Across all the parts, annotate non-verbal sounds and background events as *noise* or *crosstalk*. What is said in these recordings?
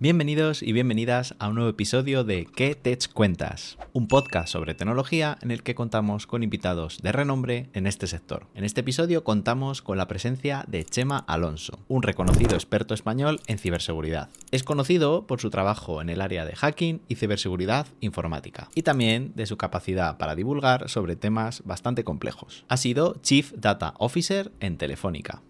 Bienvenidos y bienvenidas a un nuevo episodio de ¿Qué Tech Cuentas? Un podcast sobre tecnología en el que contamos con invitados de renombre en este sector. En este episodio contamos con la presencia de Chema Alonso, un reconocido experto español en ciberseguridad. Es conocido por su trabajo en el área de hacking y ciberseguridad informática, y también de su capacidad para divulgar sobre temas bastante complejos. Ha sido Chief Data Officer en Telefónica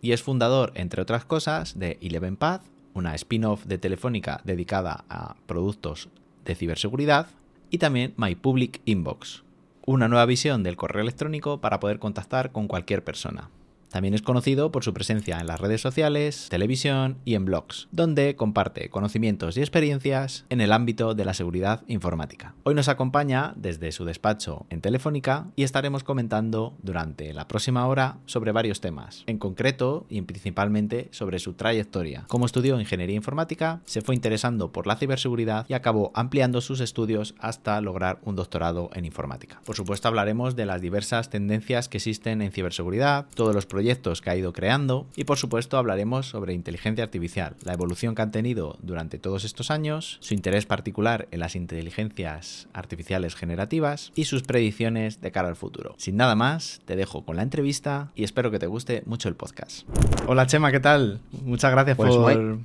y es fundador, entre otras cosas, de Eleven Path, una spin-off de Telefónica dedicada a productos de ciberseguridad, y también My Public Inbox, una nueva visión del correo electrónico para poder contactar con cualquier persona. También es conocido por su presencia en las redes sociales, televisión y en blogs, donde comparte conocimientos y experiencias en el ámbito de la seguridad informática. Hoy nos acompaña desde su despacho en Telefónica y estaremos comentando durante la próxima hora sobre varios temas, en concreto y principalmente sobre su trayectoria. Como estudió ingeniería informática, se fue interesando por la ciberseguridad y acabó ampliando sus estudios hasta lograr un doctorado en informática. Por supuesto hablaremos de las diversas tendencias que existen en ciberseguridad, todos los proyectos que ha ido creando y por supuesto hablaremos sobre inteligencia artificial, la evolución que han tenido durante todos estos años, su interés particular en las inteligencias artificiales generativas y sus predicciones de cara al futuro. Sin nada más, te dejo con la entrevista y espero que te guste mucho el podcast. Hola Chema, ¿qué tal? Muchas gracias pues por,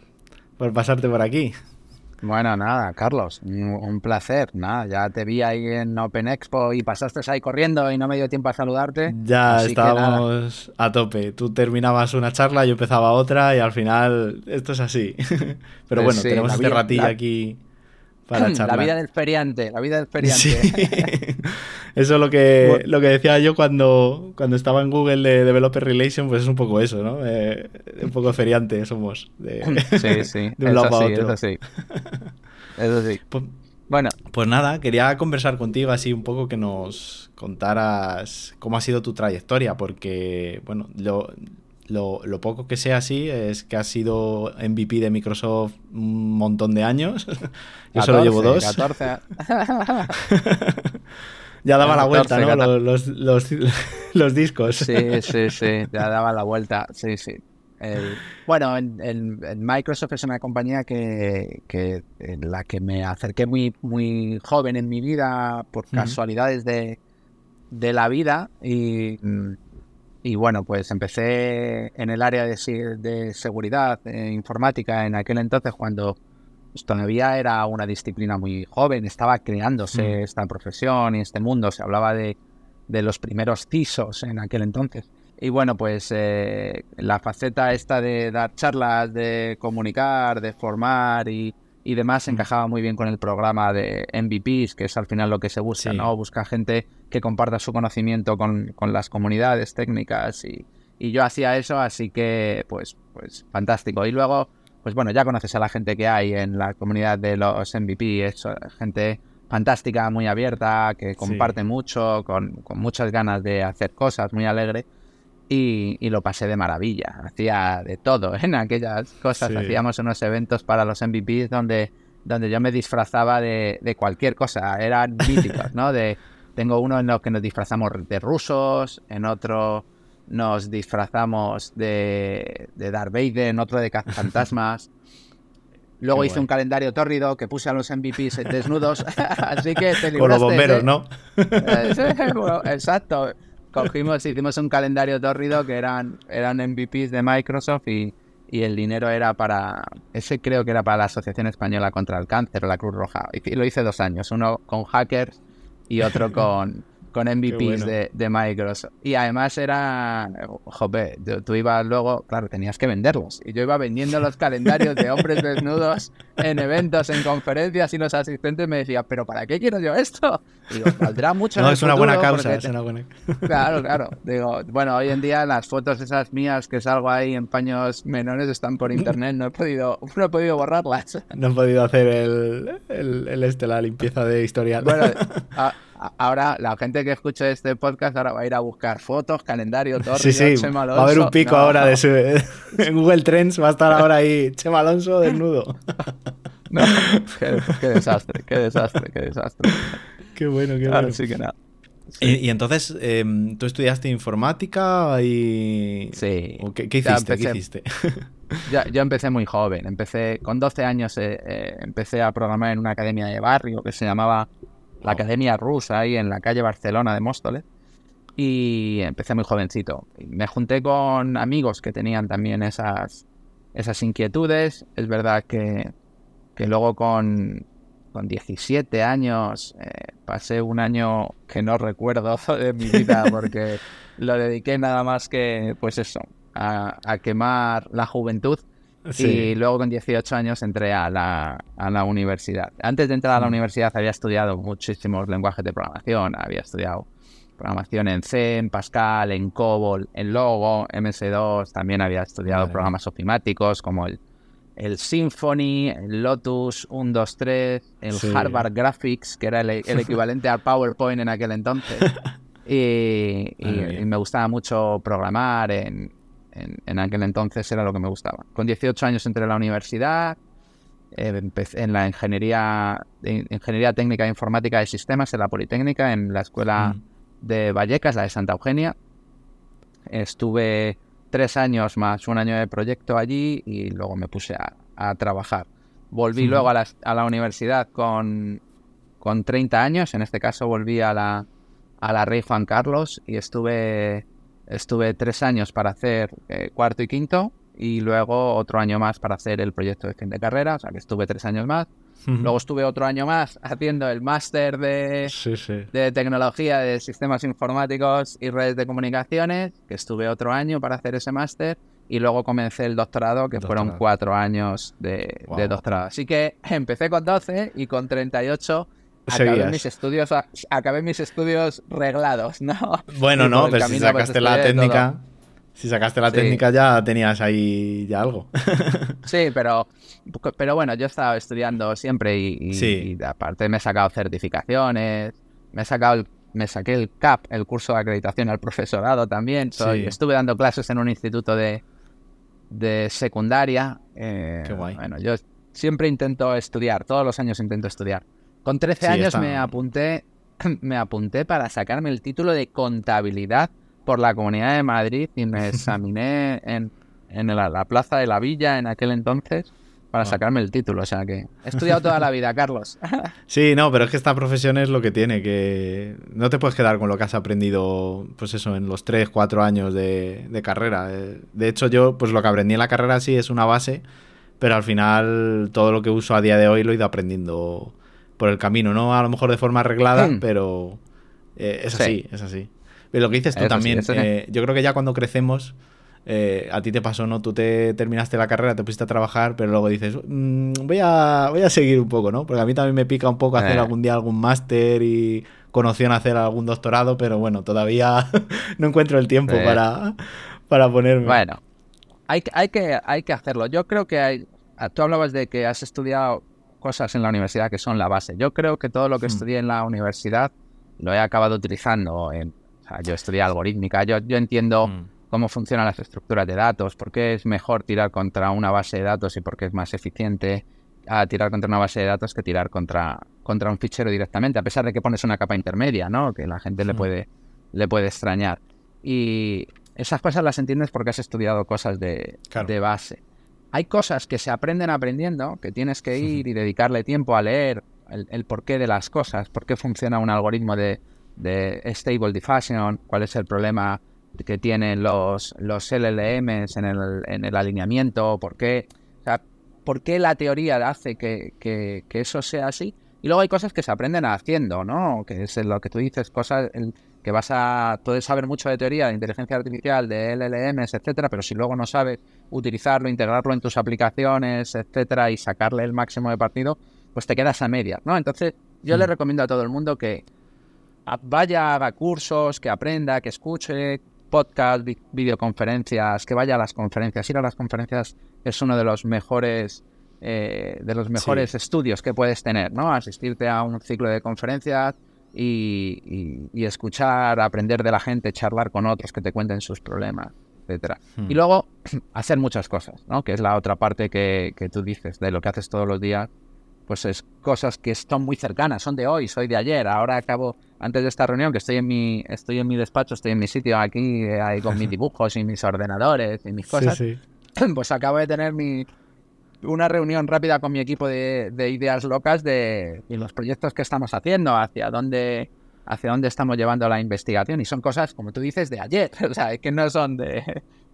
por pasarte por aquí. Bueno, nada, Carlos, un placer. Nada, ya te vi ahí en Open Expo y pasaste ahí corriendo y no me dio tiempo a saludarte. Ya estábamos a tope. Tú terminabas una charla, yo empezaba otra y al final esto es así. *laughs* Pero bueno, tenemos este ratillo aquí *laughs* La vida del feriante, la *laughs* vida del feriante. Eso es lo que, lo que decía yo cuando, cuando estaba en Google de Developer Relation, pues es un poco eso, ¿no? Eh, un poco feriante somos. De, *laughs* sí, sí. de un lado a otro. Eso sí. Eso sí. Pues, bueno. Pues nada, quería conversar contigo así un poco que nos contaras cómo ha sido tu trayectoria, porque, bueno, lo, lo, poco que sé así es que has sido MVP de Microsoft un montón de años. *laughs* Yo solo llevo dos. 14. *laughs* ya daba la vuelta, ¿no? Los, *laughs* los, discos. Sí, sí, sí, ya daba la vuelta. Sí, sí. bueno, en, Microsoft es una compañía que, en la que me acerqué muy, muy joven en mi vida por casualidades de, de la vida y mm, y bueno, pues empecé en el área de, de seguridad eh, informática en aquel entonces cuando pues, todavía era una disciplina muy joven, estaba creándose mm. esta profesión y este mundo, se hablaba de, de, los primeros CISOs en aquel entonces. Y bueno, pues eh, la faceta esta de dar charlas, de comunicar, de formar y, y demás mm. encajaba muy bien con el programa de MVPs, que es al final lo que se busca, ¿no? Busca gente que comparta su conocimiento con, con las comunidades técnicas y, y, yo hacía eso, así que pues, pues fantástico. Y luego, pues bueno, ya conoces a la gente que hay en la comunidad de los MVP, es gente fantástica, muy abierta, que comparte mucho, con, con muchas ganas de hacer cosas, muy alegre y, lo pasé de maravilla. Hacía de todo *laughs* en aquellas cosas. Hacíamos unos eventos para los MVPs donde, donde yo me disfrazaba de, de cualquier cosa. Eran míticos, ¿no? De, tengo uno en los que nos disfrazamos de rusos, en otro nos disfrazamos de, de Darth Vader, en otro de cazafantasmas. *laughs* Luego hice un calendario tórrido que puse a los MVPs desnudos. *laughs* Así que te Con los bomberos, ¿no? *laughs* Eh, exacto cogimos, hicimos un calendario tórrido que eran, eran MVPs de Microsoft y, y el dinero era para, ese creo que era para la Asociación Española contra el Cáncer o la Cruz Roja. Y lo hice dos años, uno con hackers y otro con, con MVPs de, de, Microsoft. Y además era, jope, tú ibas luego, claro, tenías que venderlos. Y yo iba vendiendo los calendarios de hombres *laughs* desnudos en eventos, en conferencias, y los asistentes me decían, ¿pero para qué quiero yo esto? Y digo, valdrá *laughs* mucho. no, es una buena causa, es una buena *laughs* Claro, claro. Digo, bueno, hoy en día las fotos esas mías que salgo ahí en paños menores están por internet, no he podido, no he podido borrarlas. No he podido hacer el, el, el este, la limpieza de historial. Bueno, a, ahora la gente que escuche este podcast ahora va a ir a buscar fotos, calendario, todo. Sí, sí, va a haber un pico ahora de su, *laughs* en Google Trends, va a estar ahora ahí Chema Alonso desnudo. *laughs* No, qué, desastre, qué desastre, qué desastre. Qué bueno, qué bueno. Sí que nada. Y, entonces, em, ¿tú estudiaste informática y...? Sí. ¿Qué, hiciste? ¿Qué hiciste? *laughs* yo, empecé muy joven. Empecé con 12 años, eh, eh, empecé a programar en una academia de barrio que se llamaba la Academia Rusa, ahí en la calle Barcelona de Móstoles. Y empecé muy jovencito. Me junté con amigos que tenían también esas, esas inquietudes. Es verdad que, que luego con, con 17 años eh, pasé un año que no recuerdo *laughs* de mi vida *laughs* porque lo dediqué nada más que, pues eso, a, quemar la juventud. Y luego con 18 años entré a la, a la universidad. Antes de entrar a la mm. universidad había estudiado muchísimos lenguajes de programación. Había estudiado programación en C, en Pascal, en COBOL, en Logo, MS2. También había estudiado programas ofimáticos como el, el Symfony, el Lotus 123, el Harvard Graphics, que era el, *laughs* equivalente al PowerPoint en aquel entonces. *laughs* y, me gustaba mucho programar en, en, aquel entonces era lo que me gustaba. Con 18 años entré a la universidad, eh, empecé en la ingeniería, ingeniería técnica e informática de sistemas en la Politécnica, en la escuela mm. de Vallecas, la de Santa Eugenia. Estuve tres años más un año de proyecto allí y luego me puse a, trabajar. Volví luego a la, a la universidad con, con 30 años, en este caso volví a la, a la Rey Juan Carlos y estuve Estuve tres años para hacer eh, cuarto y quinto y luego otro año más para hacer el proyecto de fin de carrera, o sea que estuve tres años más. Luego estuve otro año más *laughs* haciendo el máster de, de tecnología de sistemas informáticos y redes de comunicaciones, que estuve otro año para hacer ese máster. Y luego comencé el doctorado, que fueron cuatro años de, de, doctorado. Así que *laughs* empecé con 12 y con 38 acabé mis estudios acabé mis estudios reglados, ¿no? Bueno, no, pero si pues, sacaste la técnica, si sacaste la técnica ya tenías ahí ya algo. *laughs* sí, pero pero bueno, yo he estado estudiando siempre y, aparte me he sacado certificaciones, me he sacado me saqué el CAP, el curso de acreditación al profesorado también. Estuve dando clases en un instituto de, de secundaria. Eh, Qué guay. Bueno, yo siempre intento estudiar, todos los años intento estudiar. Con 13 años me apunté *clears throat* me apunté para sacarme el título de contabilidad por la Comunidad de Madrid y me *laughs* examiné en, la, Plaza de la Villa en aquel entonces para ah. sacarme el título. O sea que he estudiado toda la vida, Carlos. *laughs* sí, no, pero es que esta profesión es lo que tiene, que no te puedes quedar con lo que has aprendido, pues eso, en los 3, 4 años de, de carrera. Eh, de hecho, yo, pues lo que aprendí en la carrera sí es una base, pero al final todo lo que uso a día de hoy lo he ido aprendiendo por el camino, no a lo mejor de forma arreglada, hmm. pero eh, es así, es así. Pero lo que dices tú también, eh, yo creo que ya cuando crecemos, eh, a ti te pasó, ¿no? Tú te terminaste la carrera, te pusiste a trabajar, pero luego dices, mm, voy, a, voy a seguir un poco, ¿no? Porque a mí también me pica un poco hacer algún día algún máster y con opción a hacer algún doctorado, pero bueno, todavía *laughs* no encuentro el tiempo para, para ponerme. Bueno, hay, hay, que, hay que hacerlo. Yo creo que hay... Tú hablabas de que has estudiado cosas en la universidad que son la base. Yo creo que todo lo que hmm. estudié en la universidad lo he acabado utilizando. En, o sea, yo estudié algorítmica, yo, yo entiendo hmm. cómo funcionan las estructuras de datos, por qué es mejor tirar contra una base de datos y por qué es más eficiente a tirar contra una base de datos que tirar contra, contra un fichero directamente, a pesar de que pones una capa intermedia, ¿no? Que la gente le, hmm. puede, le puede extrañar. Y esas cosas las entiendes porque has estudiado cosas de, de base hay cosas que se aprenden aprendiendo, que tienes que ir y dedicarle tiempo a leer el, porqué de las cosas, por qué funciona un algoritmo de, Stable Diffusion, cuál es el problema que tienen los, los LLMs en el, en el alineamiento, por qué, o sea, por qué la teoría hace que, que, eso sea así. Y luego hay cosas que se aprenden haciendo, ¿no? Que es lo que tú dices, cosas que vas a... Puedes saber mucho de teoría de inteligencia artificial, de LLMs, etcétera, pero si luego no sabes utilizarlo, integrarlo en tus aplicaciones, etcétera, y sacarle el máximo de partido, pues te quedas a medias, ¿no? Entonces, yo le mm. recomiendo a todo el mundo que vaya, haga cursos, que aprenda, que escuche podcast, videoconferencias, que vaya a las conferencias. Ir a las conferencias es uno de los mejores eh, de los mejores estudios que puedes tener, ¿no? Asistirte a un ciclo de conferencias y, y, escuchar, aprender de la gente, charlar con otros que te cuenten sus problemas. Hmm. Y luego *clears throat* hacer muchas cosas, ¿no? Que es la otra parte que, tú dices, de lo que haces todos los días, pues es cosas que están muy cercanas, son de hoy, soy de ayer, ahora acabo, antes de esta reunión, que estoy en mi, estoy en mi despacho, estoy en mi sitio aquí, ahí con mis *laughs* dibujos y mis ordenadores y mis cosas, *clears throat* pues acabo de tener mi, una reunión rápida con mi equipo de, ideas locas de, los proyectos que estamos haciendo, hacia dónde, hacia dónde estamos llevando la investigación. Y son cosas, como tú dices, de ayer, *laughs* o sea, que no son de,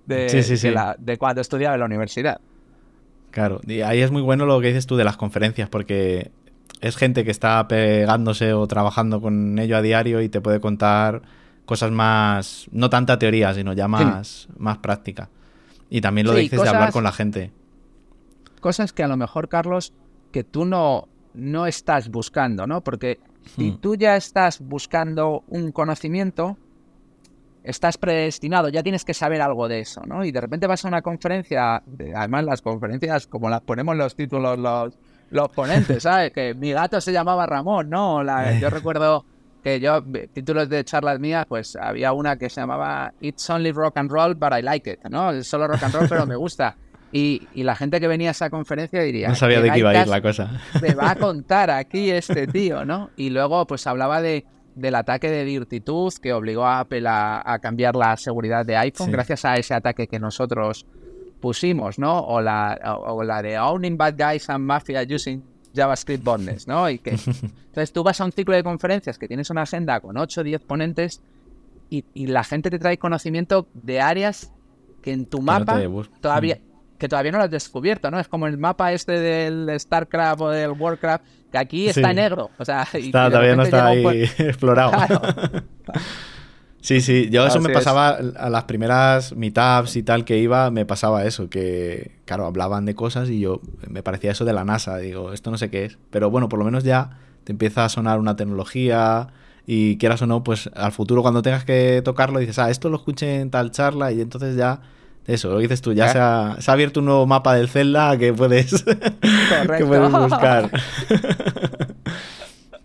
de, de cuando estudiaba en la universidad. Claro, y ahí es muy bueno lo que dices tú de las conferencias, porque es gente que está pegándose o trabajando con ello a diario y te puede contar cosas más, no tanta teoría, sino ya más, más práctica. Y también lo dices de hablar con la gente. Cosas que a lo mejor, Carlos, que tú no, no estás buscando, ¿no? Porque si hmm. tú ya estás buscando un conocimiento, estás predestinado, ya tienes que saber algo de eso, ¿no? Y de repente vas a una conferencia, además las conferencias, como las ponemos los títulos los, los ponentes, *laughs* ¿sabes? Que mi gato se llamaba Ramón, ¿no? yo recuerdo que yo, títulos de charlas mías, pues había una que se llamaba It's only rock and roll, but I like it, ¿no? Es solo rock and roll, pero me gusta. *laughs* Y, y, la gente que venía a esa conferencia diría... No sabía de qué iba a ir la cosa. *laughs* Me va a *laughs* contar aquí este tío, ¿no? Y luego pues hablaba de, del ataque de Virtitud que obligó a Apple a, cambiar la seguridad de iPhone gracias a ese ataque que nosotros pusimos, ¿no? O la, o, la de Owning Bad Guys and Mafia Using JavaScript Bondness, ¿no? Y que, *laughs* entonces tú vas a un ciclo de conferencias que tienes una senda con 8 o 10 ponentes y, la gente te trae conocimiento de áreas que en tu mapa todavía que todavía no lo has descubierto, ¿no? Es como el mapa este del StarCraft o del Warcraft, que aquí está negro. O sea, todavía no está ahí *laughs* explorado. Sí, sí, yo eso me pasaba a las primeras meetups y tal que iba, me pasaba eso, que claro, hablaban de cosas y yo me parecía eso de la NASA, digo, esto no sé qué es, pero bueno, por lo menos ya te empieza a sonar una tecnología y quieras o no, pues al futuro cuando tengas que tocarlo dices, ah, esto lo escuché en tal charla y entonces ya eso, lo dices tú, ya se ha, se ha, abierto un nuevo mapa del Zelda que puedes, *laughs* que puedes buscar. *laughs*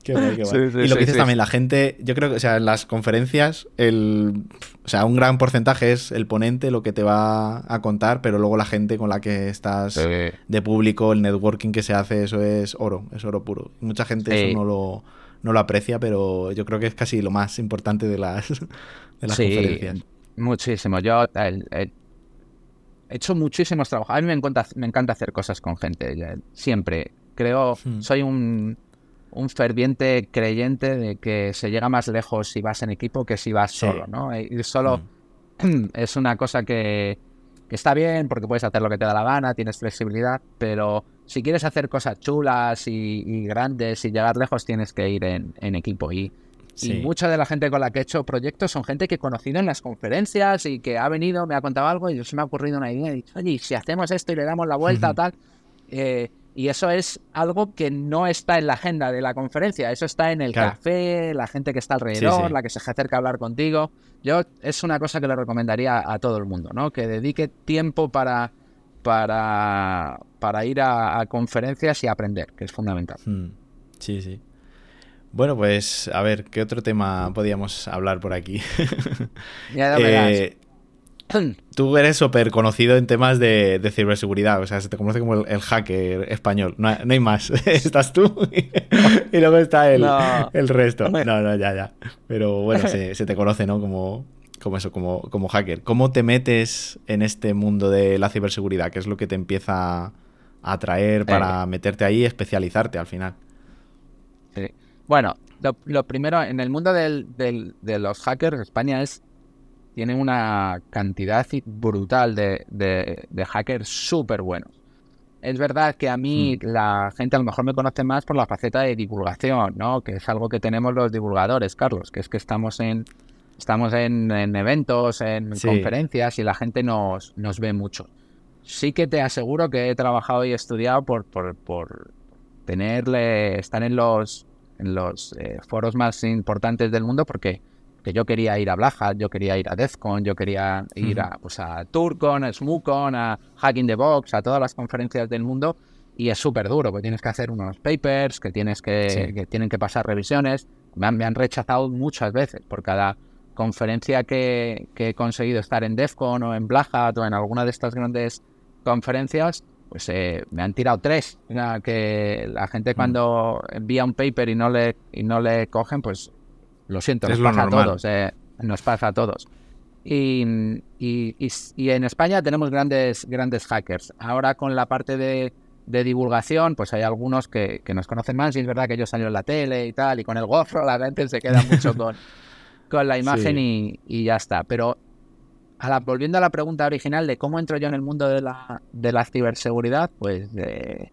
Qué y lo que dices también, la gente, yo creo que, o sea, en las conferencias, el, o sea, un gran porcentaje es el ponente lo que te va a contar, pero luego la gente con la que estás de público, el networking que se hace, eso es oro, es oro puro. Mucha gente eso no lo, no lo aprecia, pero yo creo que es casi lo más importante de las, *laughs* de las conferencias. Muchísimo. Yo he hecho muchísimos trabajos. A mí me encanta, me encanta hacer cosas con gente, siempre. Creo, hmm. soy un un ferviente creyente de que se llega más lejos si vas en equipo que si vas solo, ¿no? Ir solo mm. *clears throat* es una cosa que, está bien porque puedes hacer lo que te da la gana, tienes flexibilidad, pero si quieres hacer cosas chulas y, grandes y llegar lejos tienes que ir en, equipo. Y, mucha de la gente con la que he hecho proyectos son gente que he conocido en las conferencias y que ha venido, me ha contado algo y se me ha ocurrido una idea y he dicho, oye, si hacemos esto y le damos la vuelta, tal... Eh, y eso es algo que no está en la agenda de la conferencia, eso está en el café, la gente que está alrededor, la que se acerca a hablar contigo. Yo es una cosa que le recomendaría a todo el mundo, ¿no? Que dedique tiempo para, para, para ir a, conferencias y aprender, que es fundamental. Hmm. Sí, sí. Bueno, pues a ver, ¿qué otro tema podíamos hablar por aquí? *laughs* ya, eh, *clears throat* Tú eres súper conocido en temas de, ciberseguridad, o sea, se te conoce como el, hacker español. No, hay más. *laughs* Estás tú *laughs* y, luego está el, el, resto. No, no, ya, ya. Pero bueno, se, te conoce, ¿no? Como, como eso, como, como hacker. ¿Cómo te metes en este mundo de la ciberseguridad? ¿Qué es lo que te empieza a atraer para eh. meterte ahí y especializarte al final? Bueno, lo, primero, en el mundo del, de los hackers, España es tienen una cantidad brutal de, de, hackers súper buenos. Es verdad que a mí hmm. la gente a lo mejor me conoce más por la faceta de divulgación, ¿no? Que es algo que tenemos los divulgadores, Carlos, que es que estamos en estamos en, eventos, en conferencias y la gente nos, nos ve mucho. Sí que te aseguro que he trabajado y estudiado por, por, por tenerle, estar en los, en los eh, foros más importantes del mundo porque que yo quería ir a Black yo quería ir a DEFCON, yo quería ir a, pues a Turcon, a SMUCON, a Hacking the Box, a todas las conferencias del mundo y es súper duro, porque tienes que hacer unos papers, que tienes que, que tienen que pasar revisiones. Me han, me han, rechazado muchas veces por cada conferencia que, que, he conseguido estar en DEFCON o en Black o en alguna de estas grandes conferencias, pues eh, me han tirado tres. que la gente cuando envía un paper y no le, y no le cogen, pues lo siento, nos pasa a todos. Eh, nos pasa a todos. Y, en España tenemos grandes, grandes hackers. Ahora con la parte de, divulgación, pues hay algunos que, nos conocen más y es verdad que ellos salieron en la tele y tal, y con el gofro la gente se queda mucho *laughs* con, con la imagen y, ya está. Pero volviendo a la pregunta original de cómo entro yo en el mundo de la, de la ciberseguridad, pues, eh,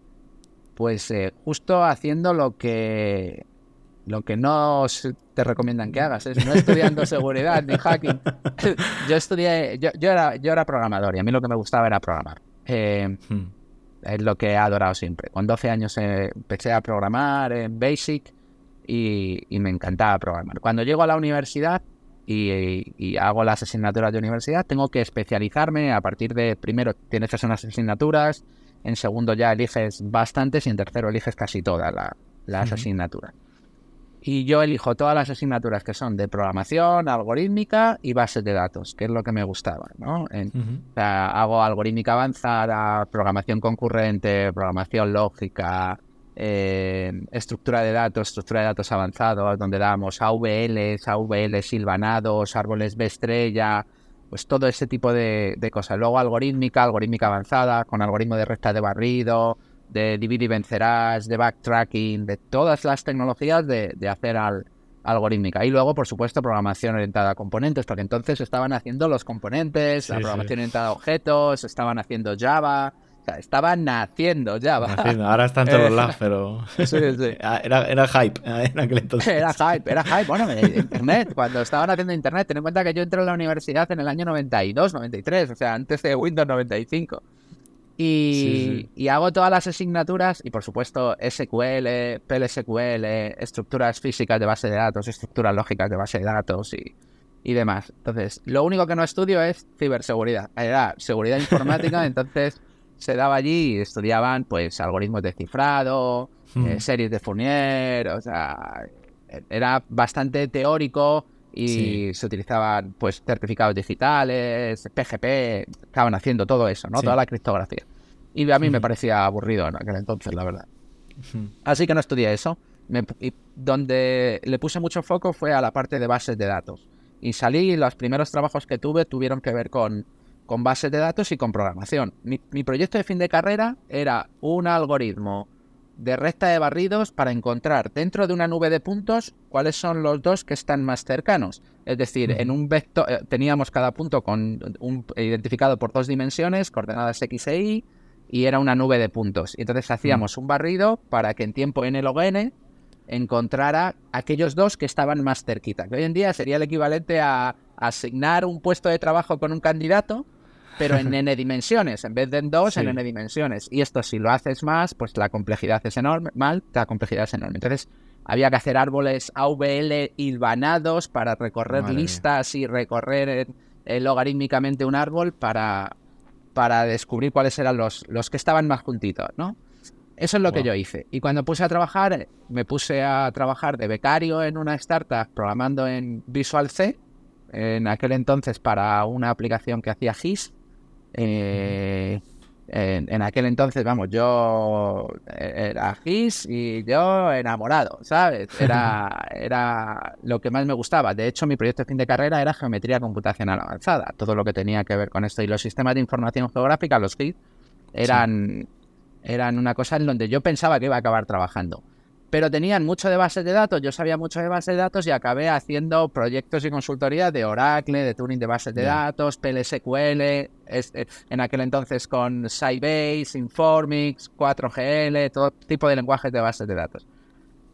pues eh, justo haciendo lo que lo que no te recomiendan que hagas es no estudiando seguridad ni hacking. *laughs* yo estudié, yo, era, yo era programador y a mí lo que me gustaba era programar. Eh, hmm. Es lo que he adorado siempre. Con 12 años empecé a programar en Basic y, me encantaba programar. Cuando llego a la universidad y, hago las asignaturas de universidad, tengo que especializarme a partir de, primero tienes unas asignaturas, en segundo ya eliges bastantes y en tercero eliges casi todas las asignaturas. Y yo elijo todas las asignaturas que son de programación, algorítmica y bases de datos, que es lo que me gustaba, ¿no? o sea, hago algorítmica avanzada, programación concurrente, programación lógica, eh, estructura de datos, estructura de datos avanzados, donde damos AVLs, AVL silvanados, árboles B estrella, pues todo ese tipo de, de cosas. Luego algorítmica, algorítmica avanzada, con algoritmo de recta de barrido, de divide y vencerás, de backtracking, de todas las tecnologías de, hacer al, algorítmica. Y luego, por supuesto, programación orientada a componentes, porque entonces estaban haciendo los componentes, la programación orientada a objetos, estaban haciendo Java, o sea, estaban naciendo Java. Ahora están todos lados, pero *laughs* ah, Era, era, hype en aquel entonces. Era *laughs* hype, era hype. Bueno, Internet, cuando estaban haciendo Internet, ten en cuenta que yo entré a la universidad en el año 92, 93, o sea, antes de Windows 95. Y, hago todas las asignaturas y por supuesto SQL, PLSQL, estructuras físicas de base de datos, estructuras lógicas de base de datos y, y demás. Entonces, lo único que no estudio es ciberseguridad. Era seguridad informática, *laughs* entonces se daba allí y estudiaban pues algoritmos de cifrado, hmm. eh, series de Fourier, o sea, era bastante teórico y se utilizaban pues certificados digitales, PGP, estaban haciendo todo eso, ¿no? Toda la criptografía. Y a mí me parecía aburrido en aquel entonces, la verdad. Así que no estudié eso. y donde le puse mucho foco fue a la parte de bases de datos. Y salí, los primeros trabajos que tuve tuvieron que ver con, con bases de datos y con programación. Mi, mi proyecto de fin de carrera era un algoritmo de recta de barridos para encontrar dentro de una nube de puntos cuáles son los dos que están más cercanos. Es decir, en un vector eh, teníamos cada punto con un, identificado por dos dimensiones, coordenadas x e y, y era una nube de puntos. Y entonces hacíamos un barrido para que en tiempo n log n encontrara aquellos dos que estaban más cerquita. Que hoy en día sería el equivalente a asignar un puesto de trabajo con un candidato pero en *laughs* n dimensiones, en vez de en dos, en n dimensiones. Y esto si lo haces más, pues la complejidad es enorme, mal, la complejidad es enorme. Entonces, había que hacer árboles AVL hilvanados para recorrer listas y recorrer eh, logarítmicamente un árbol para, para descubrir cuáles eran los, los que estaban más juntitos, ¿no? Eso es lo que yo hice. Y cuando puse a trabajar, me puse a trabajar de becario en una startup programando en Visual C, en aquel entonces para una aplicación que hacía GIS, eh, en, aquel entonces, vamos, yo era GIS y yo enamorado, ¿sabes? Era, *laughs* era lo que más me gustaba. De hecho, mi proyecto de fin de carrera era geometría computacional avanzada. Todo lo que tenía que ver con esto. Y los sistemas de información geográfica, los GIS, eran, eran una cosa en donde yo pensaba que iba a acabar trabajando pero tenían mucho de bases de datos, yo sabía mucho de bases de datos y acabé haciendo proyectos y consultoría de Oracle, de tuning de bases de datos, PLSQL, eh, en aquel entonces con Sybase, Informix, 4GL, todo tipo de lenguajes de bases de datos.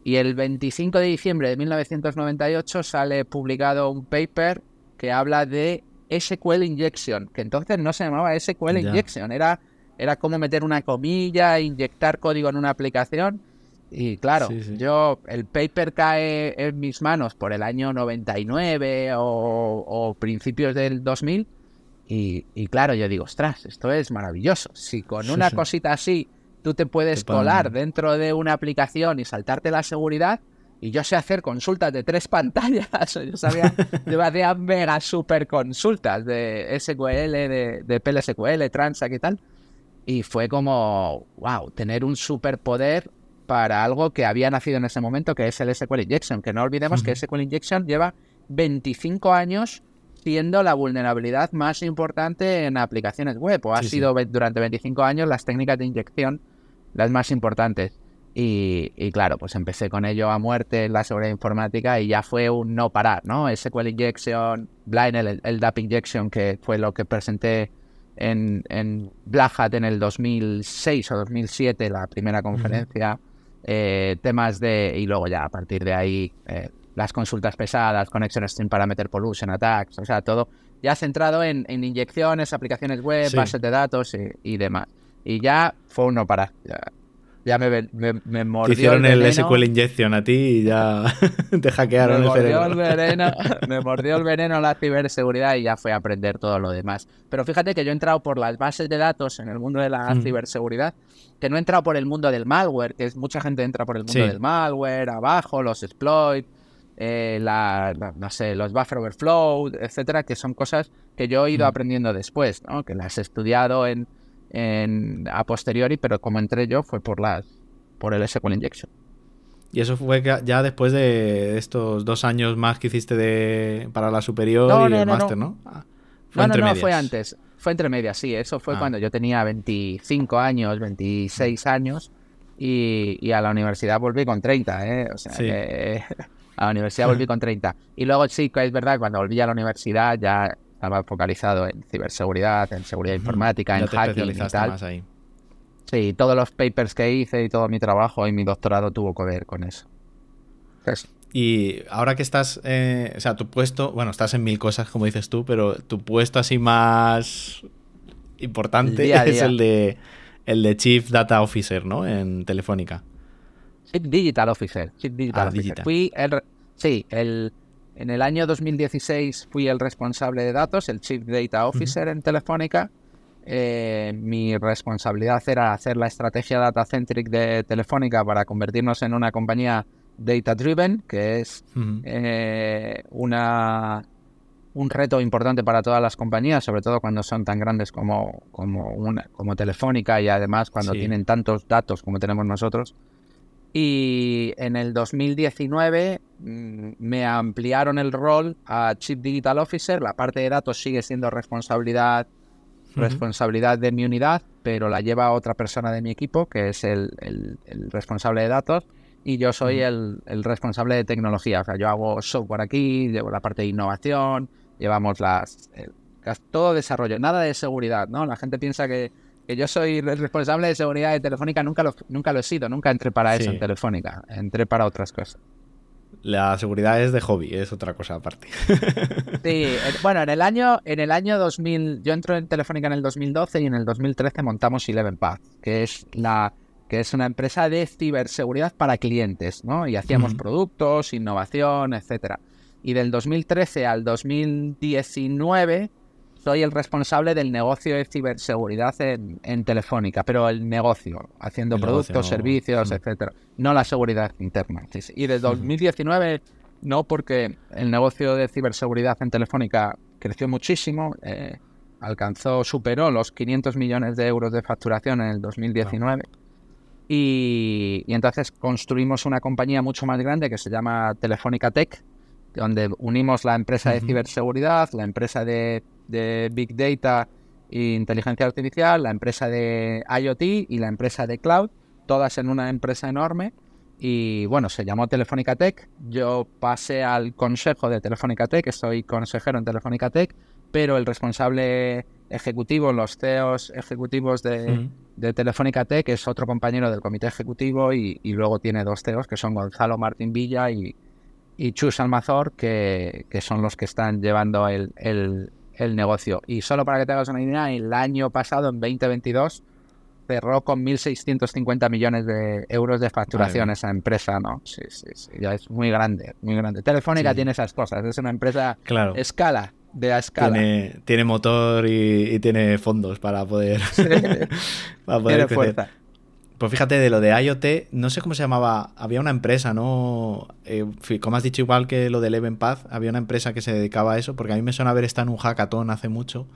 Y el 25 de diciembre de 1998 sale publicado un paper que habla de SQL Injection, que entonces no se llamaba SQL Injection, era, era como meter una comilla, inyectar código en una aplicación y claro, yo, el paper cae en mis manos por el año 99 o, principios del 2000 y, claro, yo digo, ostras, esto es maravilloso. Si con una cosita así tú te puedes colar dentro de una aplicación y saltarte la seguridad, y yo sé hacer consultas de tres *laughs* pantallas. Yo sabía, *laughs* yo hacía mega super consultas de SQL, de, de PLSQL, Transact y tal. Y fue como, wow, tener un superpoder para algo que había nacido en ese momento, que es el SQL Injection. Que no olvidemos que SQL Injection lleva 25 años siendo la vulnerabilidad más importante en aplicaciones web, o ha sido durante 25 años las técnicas de inyección las más importantes. Y, claro, pues empecé con ello a muerte en la seguridad informática y ya fue un no parar, ¿no? SQL Injection, Blind, el, el DAP Injection, que fue lo que presenté en, en Black Hat en el 2006 o 2007, la primera conferencia, eh, temas de, y luego ya a partir de ahí, eh, las consultas pesadas, Connection Stream Parameter Pollution Attacks, o sea, todo ya centrado en, inyecciones, aplicaciones web, bases de datos y, demás. Y ya fue uno para ya me, me, mordió. hicieron el, SQL Injection a ti y ya *laughs* te hackearon me el mordió El veneno, *laughs* me mordió el veneno la ciberseguridad y ya fue a aprender todo lo demás. Pero fíjate que yo he entrado por las bases de datos en el mundo de la mm. ciberseguridad, que no he entrado por el mundo del malware, que es mucha gente entra por el mundo del malware, abajo, los exploits. Eh, la, no sé, los buffer overflow, etcétera, que son cosas que yo he ido mm. aprendiendo después, ¿no? que las he estudiado en, en, a posteriori, pero como entré yo fue por las por el SQL Injection. Y eso fue ya después de estos dos años más que hiciste de, para la superior y el máster, ¿no? Ah, fue no, no, no, fue antes. Fue entre medias, sí. Eso fue ah. cuando yo tenía 25 años, 26 años y, a la universidad volví con 30, ¿eh? O sea, que *laughs* a la universidad volví *laughs* con 30. Y luego sí, que es verdad, cuando volví a la universidad ya estaba focalizado en ciberseguridad, en seguridad informática, en hacking y tal. Más ahí. Sí, todos los papers que hice y todo mi trabajo y mi doctorado tuvo que ver con eso. Y ahora que estás, eh, o sea, tu puesto, bueno, estás en mil cosas, como dices tú, pero tu puesto así más importante *laughs* es el de el de Chief Data Officer, ¿no? En Telefónica. Chief Digital Officer. Chief Digital ah, Officer. Fui el, sí, el, en el año 2016 fui el responsable de datos, el Chief Data Officer en Telefónica. Eh, mi responsabilidad era hacer la estrategia data-centric de Telefónica para convertirnos en una compañía data-driven, que es eh, una, un reto importante para todas las compañías, sobre todo cuando son tan grandes como, como, una, como Telefónica y además cuando tienen tantos datos como tenemos nosotros. Y en el 2019 mm, me ampliaron el rol a Chief Digital Officer. La parte de datos sigue siendo responsabilidad, responsabilidad de mi unidad, pero la lleva otra persona de mi equipo, que es el, responsable de datos. Y yo soy el, responsable de tecnología. O sea, yo hago software aquí, llevo la parte de innovación, llevamos las, todo desarrollo, nada de seguridad, ¿no? La gente piensa que que yo soy el responsable de seguridad de Telefónica, nunca lo, nunca lo he sido, nunca entré para eso en Telefónica, entré para otras cosas. La seguridad es de hobby, es otra cosa aparte. *laughs* Sí, bueno, en el año en el año 2000, yo entro en Telefónica en el 2012 y en el 2013 montamos Eleven Path, que es la que es una empresa de ciberseguridad para clientes, ¿no? Y hacíamos productos, innovación, etcétera. Y del 2013 al 2019 soy el responsable del negocio de ciberseguridad en, Telefónica, pero el negocio, haciendo productos, servicios, etcétera, no la seguridad interna. Y de 2019 no, porque el negocio de ciberseguridad en Telefónica creció muchísimo, eh, alcanzó, superó los 500 millones de euros de facturación en el 2019. Y, y, entonces construimos una compañía mucho más grande que se llama Telefónica Tech, donde unimos la empresa de ciberseguridad, la empresa de de Big Data e inteligencia artificial, la empresa de IoT y la empresa de Cloud, todas en una empresa enorme. Y bueno, se llamó Telefónica Tech. Yo pasé al consejo de Telefónica Tech, soy consejero en Telefónica Tech, pero el responsable ejecutivo, los CEOs ejecutivos de, Telefónica Tech es otro compañero del comité ejecutivo y, luego tiene dos CEOs que son Gonzalo Martín Villa y, y Chus Almazor, que, son los que están llevando el, el negocio. Y solo para que te hagas una idea, el año pasado, en 2022, cerró con 1.650 millones de euros de facturación esa empresa, ¿no? Sí, sí, sí, ya es muy grande, muy grande. Telefónica tiene esas cosas, es una empresa claro. escala, de a escala. Tiene, tiene motor y, tiene fondos para poder, *laughs* para poder tiene fuerza. Pues fíjate, de lo de IoT, no sé cómo se llamaba, había una empresa, ¿no? Eh, como has dicho, igual que lo de Eleven Path, había una empresa que se dedicaba a eso, porque a mí me suena haber estado en un hackathon hace mucho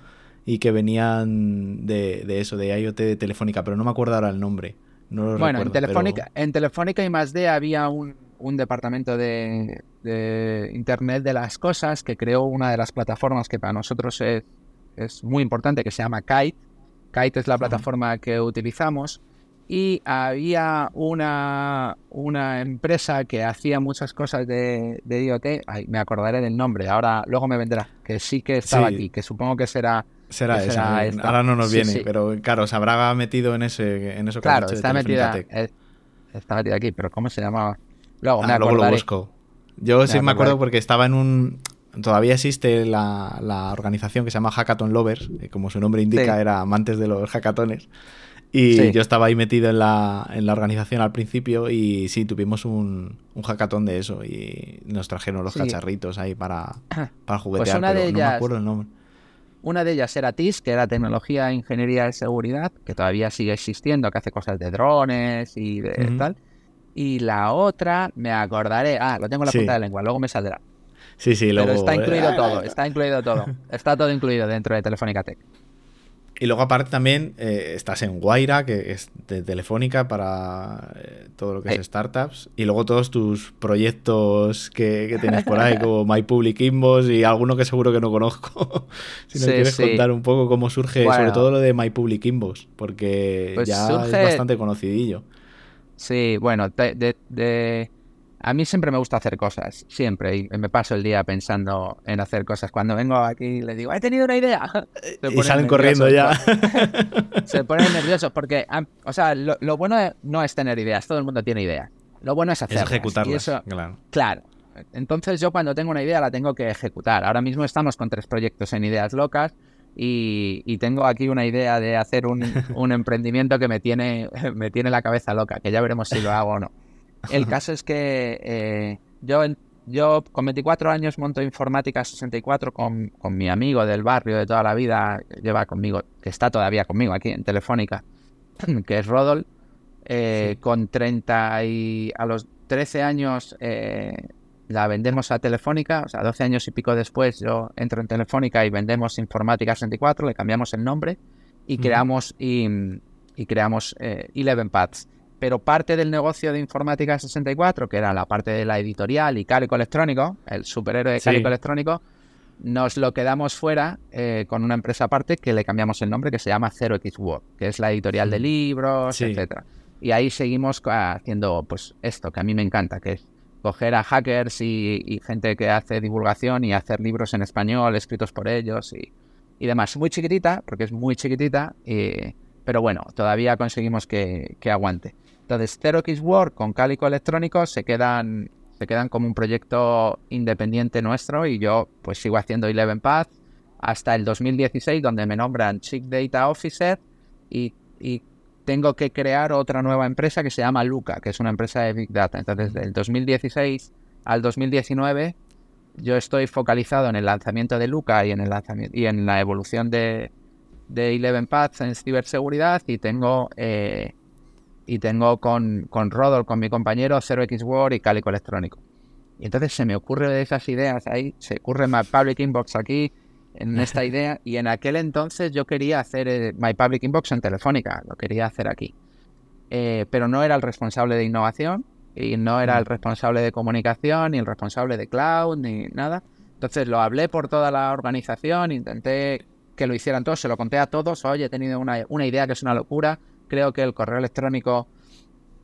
y que venían de, eso, de IoT de Telefónica, pero no me acuerdo ahora el nombre. No bueno, en, Telefónica, en Telefónica y más D había un, departamento de, de Internet de las cosas, que creó una de las plataformas que para nosotros es, es muy importante, que se llama Kite. Kite es la plataforma que utilizamos y había una, una empresa que hacía muchas cosas de, de IoT, Ay, me acordaré del nombre, ahora luego me vendrá, que sí que estaba Sí. aquí, que supongo que será... Será que esa. esta. Ahora no nos Sí, viene, sí. pero claro, se habrá metido en ese en eso que Claro, de está Telefónica metida, eh, está metida aquí, pero ¿cómo se llamaba? Luego Ah, me luego lo acordaré. busco. Yo sí Me me acuerdo acordaré. porque estaba en un. Todavía existe la, la organización que se llama Hackathon Lovers, que como su nombre indica, era amantes de los hackatones. Y Sí. yo estaba ahí metido en la, en la organización al principio y sí, tuvimos un, un hackathon de eso y nos trajeron los Sí. cacharritos ahí para, *clears throat* para juguetear, una de pero no me ellas- acuerdo el nombre. Una de ellas era TIS, que era Tecnología, Ingeniería y Seguridad, que todavía sigue existiendo, que hace cosas de drones y de tal. Y la otra, me acordaré, ah, lo tengo en la Sí. punta de la lengua, luego me saldrá. Sí, sí, luego... Pero está incluido Ah, todo, *laughs* está incluido todo. Está todo incluido dentro de Telefónica Tech. Y luego aparte también eh, estás en Guaira, que es de Telefónica para eh, todo lo que Sí. es startups. Y luego todos tus proyectos que, que tienes por ahí, como My Public Inbox y alguno que seguro que no conozco. *laughs* si nos Sí, quieres sí. contar un poco cómo surge, sobre todo lo de My Public Inbox, porque Pues ya surge- es bastante conocidillo. Sí, bueno, de, de- de- a mí siempre me gusta hacer cosas, siempre, y me paso el día pensando en hacer cosas. Cuando vengo aquí les digo, he tenido una idea. Se Y salen corriendo ya. *laughs* *laughs* Se ponen nerviosos porque, o sea, lo, lo bueno no es tener ideas, todo el mundo tiene ideas. Lo bueno es Es hacerlas. y ejecutarlas, eso- claro. Claro. Entonces yo cuando tengo una idea la tengo que ejecutar. Ahora mismo estamos con tres proyectos en ideas locas y, y tengo aquí una idea de hacer un, *laughs* un emprendimiento que me tiene, me tiene la cabeza loca, que ya veremos si lo hago o no. El caso es que eh, yo, yo con 24 años monto Informática 64 con, con mi amigo del barrio de toda la vida, que lleva conmigo, que está todavía conmigo aquí en Telefónica, *clears throat* que es Rodol. Eh, Con 30 y a los 13 años eh, la vendemos a Telefónica, o sea, 12 años y pico después yo entro en Telefónica y vendemos Informática 64, le cambiamos el nombre y creamos y, y creamos eh, Eleven Paths. Pero parte del negocio de Informática 64, que era la parte de la editorial y Cálico Electrónico, el superhéroe de Sí. Cálico Electrónico, nos lo quedamos fuera eh, con una empresa aparte que le cambiamos el nombre que se llama 0x Word, que es la editorial de libros, Sí. etcétera. Y ahí seguimos haciendo pues esto que a mí me encanta, que es coger a hackers y, y gente que hace divulgación y hacer libros en español escritos por ellos y, y demás. Muy chiquitita, porque es muy chiquitita, y- pero bueno, todavía conseguimos que, que aguante. Entonces, 0x Word con Cálico Electrónico se quedan, se quedan como un proyecto independiente nuestro y yo pues sigo haciendo Eleven Path hasta el 2016 donde me nombran Chief Data Officer y, y tengo que crear otra nueva empresa que se llama Luca, que es una empresa de Big Data. Entonces, del 2016 al 2019 yo estoy focalizado en el lanzamiento de Luca y en el lanzamiento y en la evolución de, de Eleven Paths en ciberseguridad y tengo eh, y tengo con, con Rodol, con mi compañero, 0x Word y Cálico Electrónico. Y entonces se me ocurre de esas ideas ahí, se ocurre My Public Inbox aquí, en esta *laughs* idea, y en aquel entonces yo quería hacer eh, My Public Inbox en Telefónica, lo quería hacer aquí. Eh, pero no era el responsable de innovación, y no era el responsable de comunicación, ni el responsable de cloud, ni nada. Entonces lo hablé por toda la organización, intenté que lo hicieran todos, se lo conté a todos, oye, he tenido una, una idea que es una locura, creo que el correo electrónico,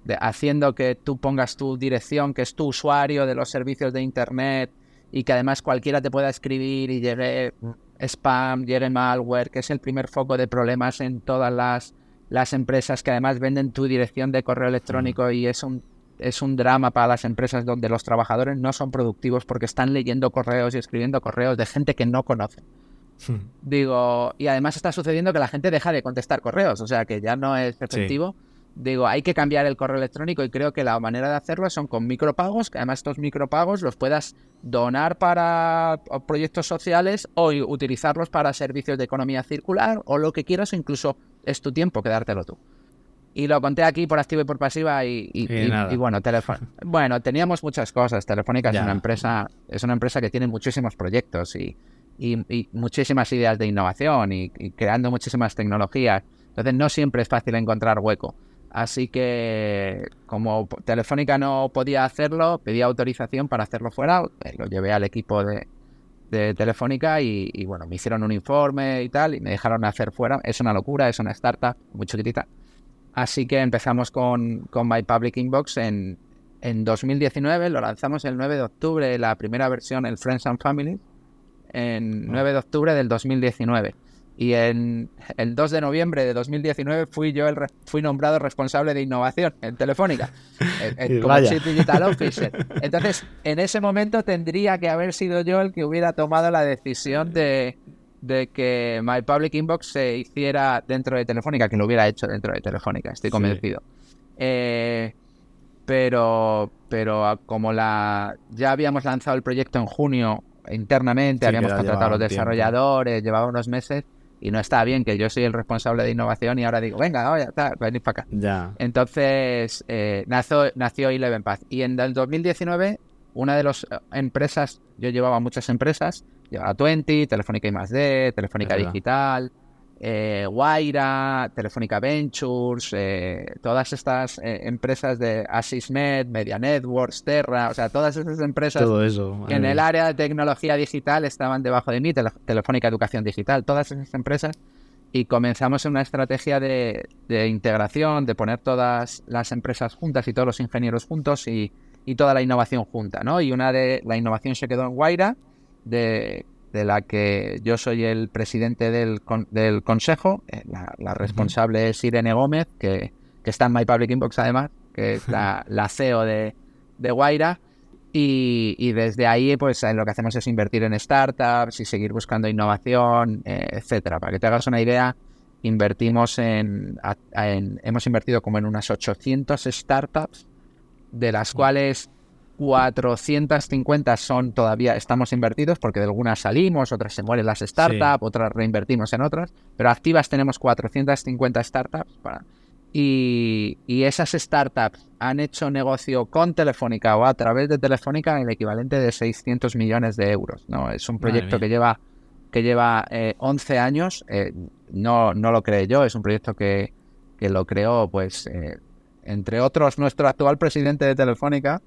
de- haciendo que tú pongas tu dirección, que es tu usuario de los servicios de Internet, y que además cualquiera te pueda escribir y llegue spam, llegue malware, que es el primer foco de problemas en todas las, las empresas que además venden tu dirección de correo electrónico y es un, es un drama para las empresas donde los trabajadores no son productivos porque están leyendo correos y escribiendo correos de gente que no conocen. Digo, y además está sucediendo que la gente deja de contestar correos, o sea que ya no es efectivo. Digo, hay que cambiar el correo electrónico y creo que la manera de hacerlo son con micropagos, que además estos micropagos los puedas donar para proyectos sociales o utilizarlos para servicios de economía circular o lo que quieras, o incluso es tu tiempo quedártelo tú. Y lo conté aquí por activa y por pasiva y, y- Y *laughs* bueno, teníamos muchas cosas. Telefónica es una empresa, es una empresa que tiene muchísimos proyectos y, y- muchísimas ideas de innovación y, y creando muchísimas tecnologías. Entonces no siempre es fácil encontrar hueco. Así que como Telefónica no podía hacerlo, pedí autorización para hacerlo fuera, eh, lo llevé al equipo de, Telefónica y, bueno, me hicieron un informe y tal y me dejaron hacer fuera. Es una locura, es una startup muy chiquitita. Así que empezamos con, con My Public Inbox en, en 2019, lo lanzamos el 9 de octubre, la primera versión, el Friends and Family, en 9 de octubre del 2019. Y en el 2 de noviembre de 2019 fui yo el fui nombrado responsable de innovación en Telefónica, *laughs* como Chief Digital Officer. Entonces, en ese momento tendría que haber sido yo el que hubiera tomado la decisión de, que My Public Inbox se hiciera dentro de Telefónica, que lo hubiera hecho dentro de Telefónica, estoy convencido. Eh, pero, pero como la ya habíamos lanzado el proyecto en junio internamente, habíamos contratado a los desarrolladores, llevaba unos meses, y no está bien que yo soy el responsable de innovación y ahora digo, venga, vaya, venid para acá. Ya. Entonces, eh, nació, nació Eleven Path. Y en el 2019, una de las eh, empresas, yo llevaba muchas empresas, llevaba Twenty, Telefónica I+D, Telefónica Digital, eh, Guaira, Telefónica Ventures, eh, todas estas eh, empresas de Asismed, Media Networks, Terra, o sea, todas esas empresas Todo en el área de tecnología digital estaban debajo de mí, Telefónica Educación Digital, todas esas empresas, y comenzamos una estrategia de, integración, de poner todas las empresas juntas y todos los ingenieros juntos y, y toda la innovación junta, ¿no? Y una de la innovación se quedó en Guaira, de de la que yo soy el presidente del, del consejo. Eh, la, responsable es Irene Gómez, que, está en My Public Inbox además, que es la, *laughs* CEO de, de Guaira. Y, desde ahí, pues lo que hacemos es invertir en startups y seguir buscando innovación, eh, etcétera. Para que te hagas una idea, invertimos en, en, hemos invertido como en unas 800 startups, de las cuales 450 son todavía, estamos invertidos porque de algunas salimos, otras se mueren las startups, otras reinvertimos en otras, pero activas tenemos 450 startups para, y, esas startups han hecho negocio con Telefónica o a través de Telefónica el equivalente de 600 millones de euros. ¿no? Es un proyecto que lleva, que lleva 11 eh, años, eh, no, no lo creé yo, es un proyecto que, que lo creó, pues, eh, entre otros, nuestro actual presidente de Telefónica,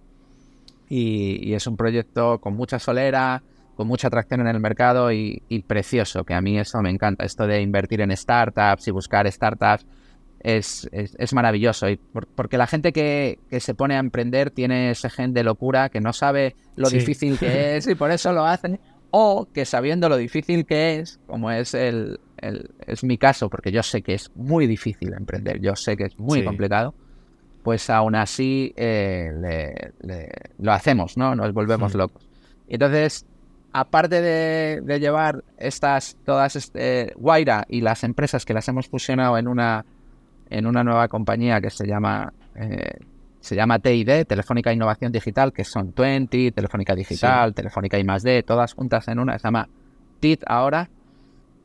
y, es un proyecto con mucha solera, con mucha atracción en el mercado y, precioso, que a mí eso me encanta. Esto de invertir en startups y buscar startups es, es, maravilloso. Y porque la gente que, se pone a emprender tiene ese gen de locura, que no sabe lo difícil que *laughs* es y por eso lo hacen. O que sabiendo lo difícil que es, como es el, es mi caso, porque yo sé que es muy difícil emprender, yo sé que es muy complicado pues aún así eh, lo hacemos, ¿no? Nos volvemos locos. Entonces, aparte de, llevar estas, todas, este, Guaira y las empresas que las hemos fusionado en una, en una nueva compañía que se llama, eh, se llama TID, Telefónica Innovación Digital, que son 20, Telefónica Digital, Telefónica I+D, todas juntas en una, se llama TID ahora,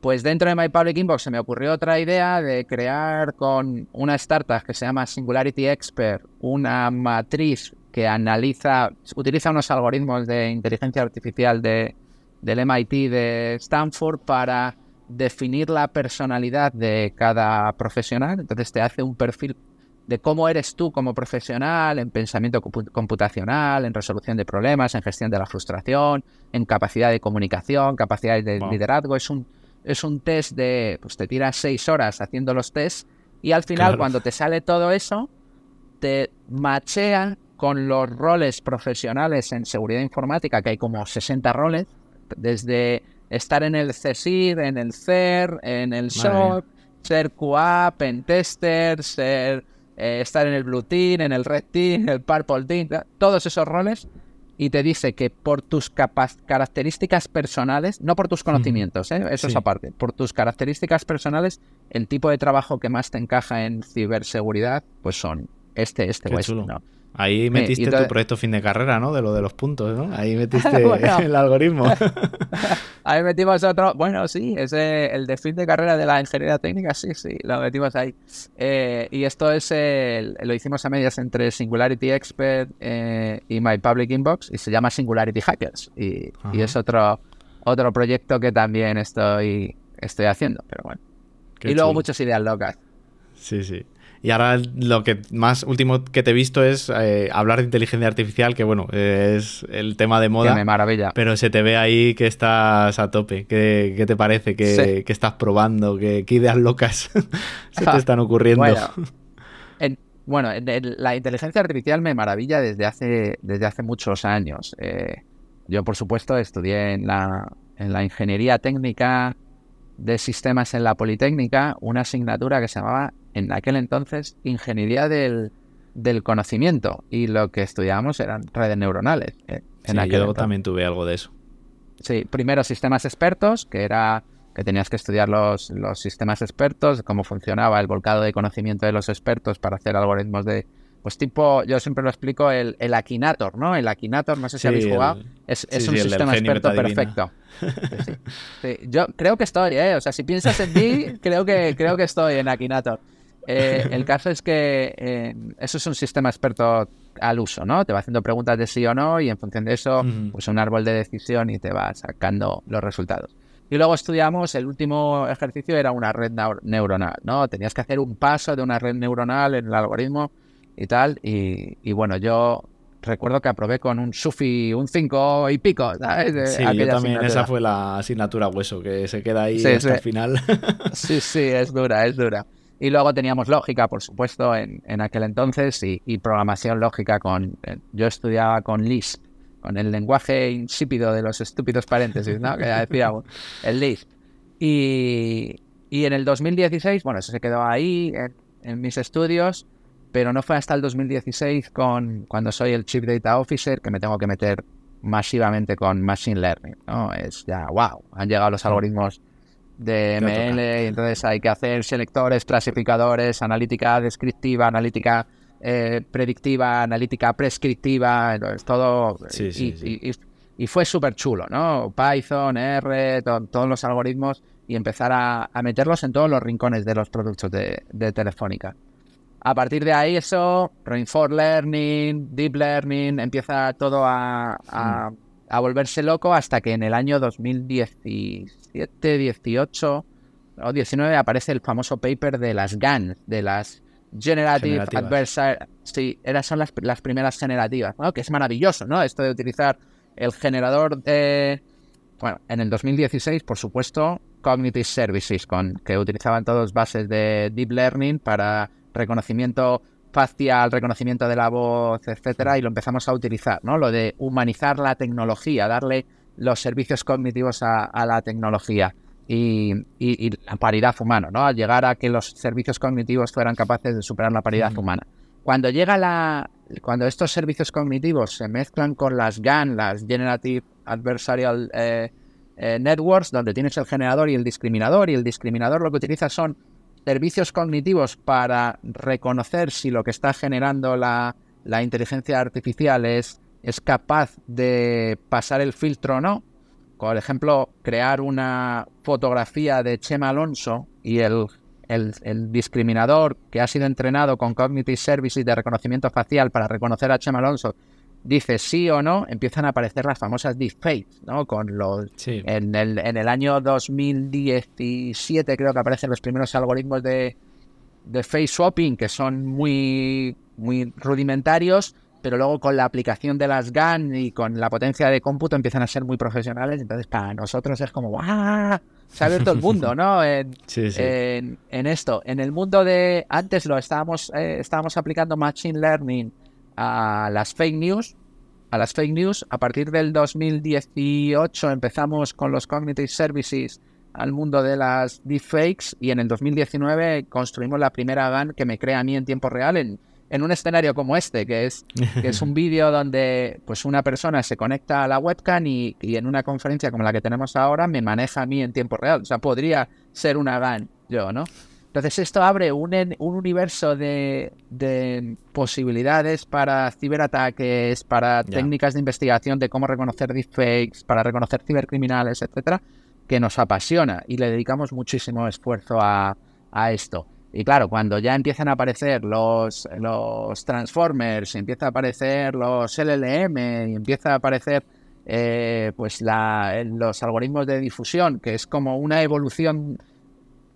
pues dentro de My Public Inbox se me ocurrió otra idea de crear con una startup que se llama Singularity Expert una matriz que analiza, utiliza unos algoritmos de inteligencia artificial de, del MIT de Stanford para definir la personalidad de cada profesional. Entonces te hace un perfil de cómo eres tú como profesional en pensamiento computacional, en resolución de problemas, en gestión de la frustración, en capacidad de comunicación, capacidad de liderazgo. Es un es un test de, pues te tiras seis horas haciendo los tests y al final cuando te sale todo eso, te machea con los roles profesionales en seguridad informática, que hay como 60 roles, desde estar en el CSIR, en el CER, en el SOC, ser QA, en tester, ser, eh, estar en el Blue Team, en el Red Team, en el Purple Team, todos esos roles y te dice que por tus características personales, no por tus conocimientos, ¿eh? eso es aparte, por tus características personales, el tipo de trabajo que más te encaja en ciberseguridad, pues son este, este o este. ¿no? Ahí metiste tu proyecto fin de carrera, ¿no? De lo de los puntos, ¿no? Ahí metiste *laughs* *laughs* el algoritmo. *laughs* ahí metimos otro. Bueno, sí, ese, el de fin de carrera de la ingeniería técnica, sí, sí, lo metimos ahí. Eh, y esto es el, lo hicimos a medias entre Singularity Expert eh, y My Public Inbox y se llama Singularity Hackers. Y, es otro, otro proyecto que también estoy, estoy haciendo, pero bueno. y luego muchas ideas locas. Sí, sí. Y ahora lo que más último que te he visto es eh, hablar de inteligencia artificial, que bueno, es el tema de moda. Que me maravilla. Pero se te ve ahí que estás a tope. ¿Qué, qué te parece? ¿Qué, qué estás probando? ¿Qué, ¿Qué, ideas locas *laughs* se te están ocurriendo? Bueno, en, bueno en, en, la inteligencia artificial me maravilla desde hace, desde hace muchos años. Eh, yo, por supuesto, estudié en la, en la ingeniería técnica de sistemas en la Politécnica una asignatura que se llamaba en aquel entonces Ingeniería del, del Conocimiento y lo que estudiábamos eran redes neuronales. Eh, en sí, yo también tuve algo de eso. Sí, primero sistemas expertos, que era que tenías que estudiar los, los sistemas expertos, cómo funcionaba el volcado de conocimiento de los expertos para hacer algoritmos de, pues tipo, yo siempre lo explico, el, el Akinator, ¿no? El Akinator, no sé si sí, habéis jugado, el, es, *laughs* un sí, sistema experto perfecto. Yo creo que estoy, ¿eh? O sea, si piensas en mí, creo que, creo que estoy en Akinator. Eh, el caso es que eh, eso es un sistema experto al uso, ¿no? Te va haciendo preguntas de sí o no y en función de eso, mm. pues un árbol de decisión y te va sacando los resultados. Y luego estudiamos, el último ejercicio era una red neuronal, ¿no? Tenías que hacer un paso de una red neuronal en el algoritmo y tal. Y, y, bueno, yo recuerdo que aprobé con un SUFI un 5 y pico. ¿sabes? Sí, yo también, esa fue la asignatura hueso, que se queda ahí sí, hasta sí. el final. *laughs* sí, sí, es dura, es dura. Y luego teníamos lógica, por supuesto, en, en aquel entonces y, y, programación lógica con... Yo estudiaba con Lisp, con el lenguaje insípido de los estúpidos paréntesis, ¿no? Que ya decíamos, el Lisp. Y, y en el 2016, bueno, eso se quedó ahí en, en mis estudios pero no fue hasta el 2016 con, cuando soy el Chief Data Officer que me tengo que meter masivamente con Machine Learning. ¿no? Es ya, wow, han llegado los algoritmos de ML y entonces hay que hacer selectores, clasificadores, analítica descriptiva, analítica eh, predictiva, analítica prescriptiva, entonces todo... Sí, sí, y, sí. y, y, y, fue súper chulo, ¿no? Python, R, to, todos los algoritmos y empezar a, a, meterlos en todos los rincones de los productos de, de Telefónica. A partir de ahí eso, Reinforced Learning, Deep Learning, empieza todo a, a, a, volverse loco hasta que en el año 2017, 18 o 19 aparece el famoso paper de las GAN, de las Generative Adversarial... Sí, esas son las, las primeras generativas, ¿no? Que es maravilloso, ¿no? Esto de utilizar el generador de... Bueno, en el 2016, por supuesto, Cognitive Services, con que utilizaban todos bases de Deep Learning para reconocimiento facial, reconocimiento de la voz, etcétera, y lo empezamos a utilizar, ¿no? Lo de humanizar la tecnología, darle los servicios cognitivos a, a la tecnología y, y, y, la paridad humana, ¿no? Al llegar a que los servicios cognitivos fueran capaces de superar la paridad humana. Cuando llega la, cuando estos servicios cognitivos se mezclan con las GAN, las Generative Adversarial eh, eh, Networks, donde tienes el generador y el discriminador, y el discriminador lo que utiliza son servicios cognitivos para reconocer si lo que está generando la, la inteligencia artificial es, es, capaz de pasar el filtro o no. Por ejemplo, crear una fotografía de Chema Alonso y el, el, el discriminador que ha sido entrenado con Cognitive Services de reconocimiento facial para reconocer a Chema Alonso dice sí o no, empiezan a aparecer las famosas deepfakes, ¿no? Con los sí. en, el, en el año 2017 creo que aparecen los primeros algoritmos de, de face swapping que son muy muy rudimentarios, pero luego con la aplicación de las GAN y con la potencia de cómputo empiezan a ser muy profesionales, entonces para nosotros es como ¡ah! Se ha abierto el mundo, ¿no? *laughs* En, sí, sí. En, en, esto. En el mundo de antes lo estábamos eh, estábamos aplicando machine learning a las fake news. A las fake news, a partir del 2018 empezamos con los Cognitive Services al mundo de las deepfakes y en el 2019 construimos la primera GAN que me crea a mí en tiempo real en, en un escenario como este, que es, que es un *laughs* vídeo donde pues una persona se conecta a la webcam y, y, en una conferencia como la que tenemos ahora me maneja a mí en tiempo real. O sea, podría ser una GAN yo, ¿no? Entonces esto abre un, un universo de, de, posibilidades para ciberataques, para yeah. técnicas de investigación de cómo reconocer deepfakes, para reconocer cibercriminales, etcétera, que nos apasiona y le dedicamos muchísimo esfuerzo a, a esto. Y claro, cuando ya empiezan a aparecer los, los Transformers, empieza a aparecer los LLM y empieza a aparecer eh, pues la, los algoritmos de difusión, que es como una evolución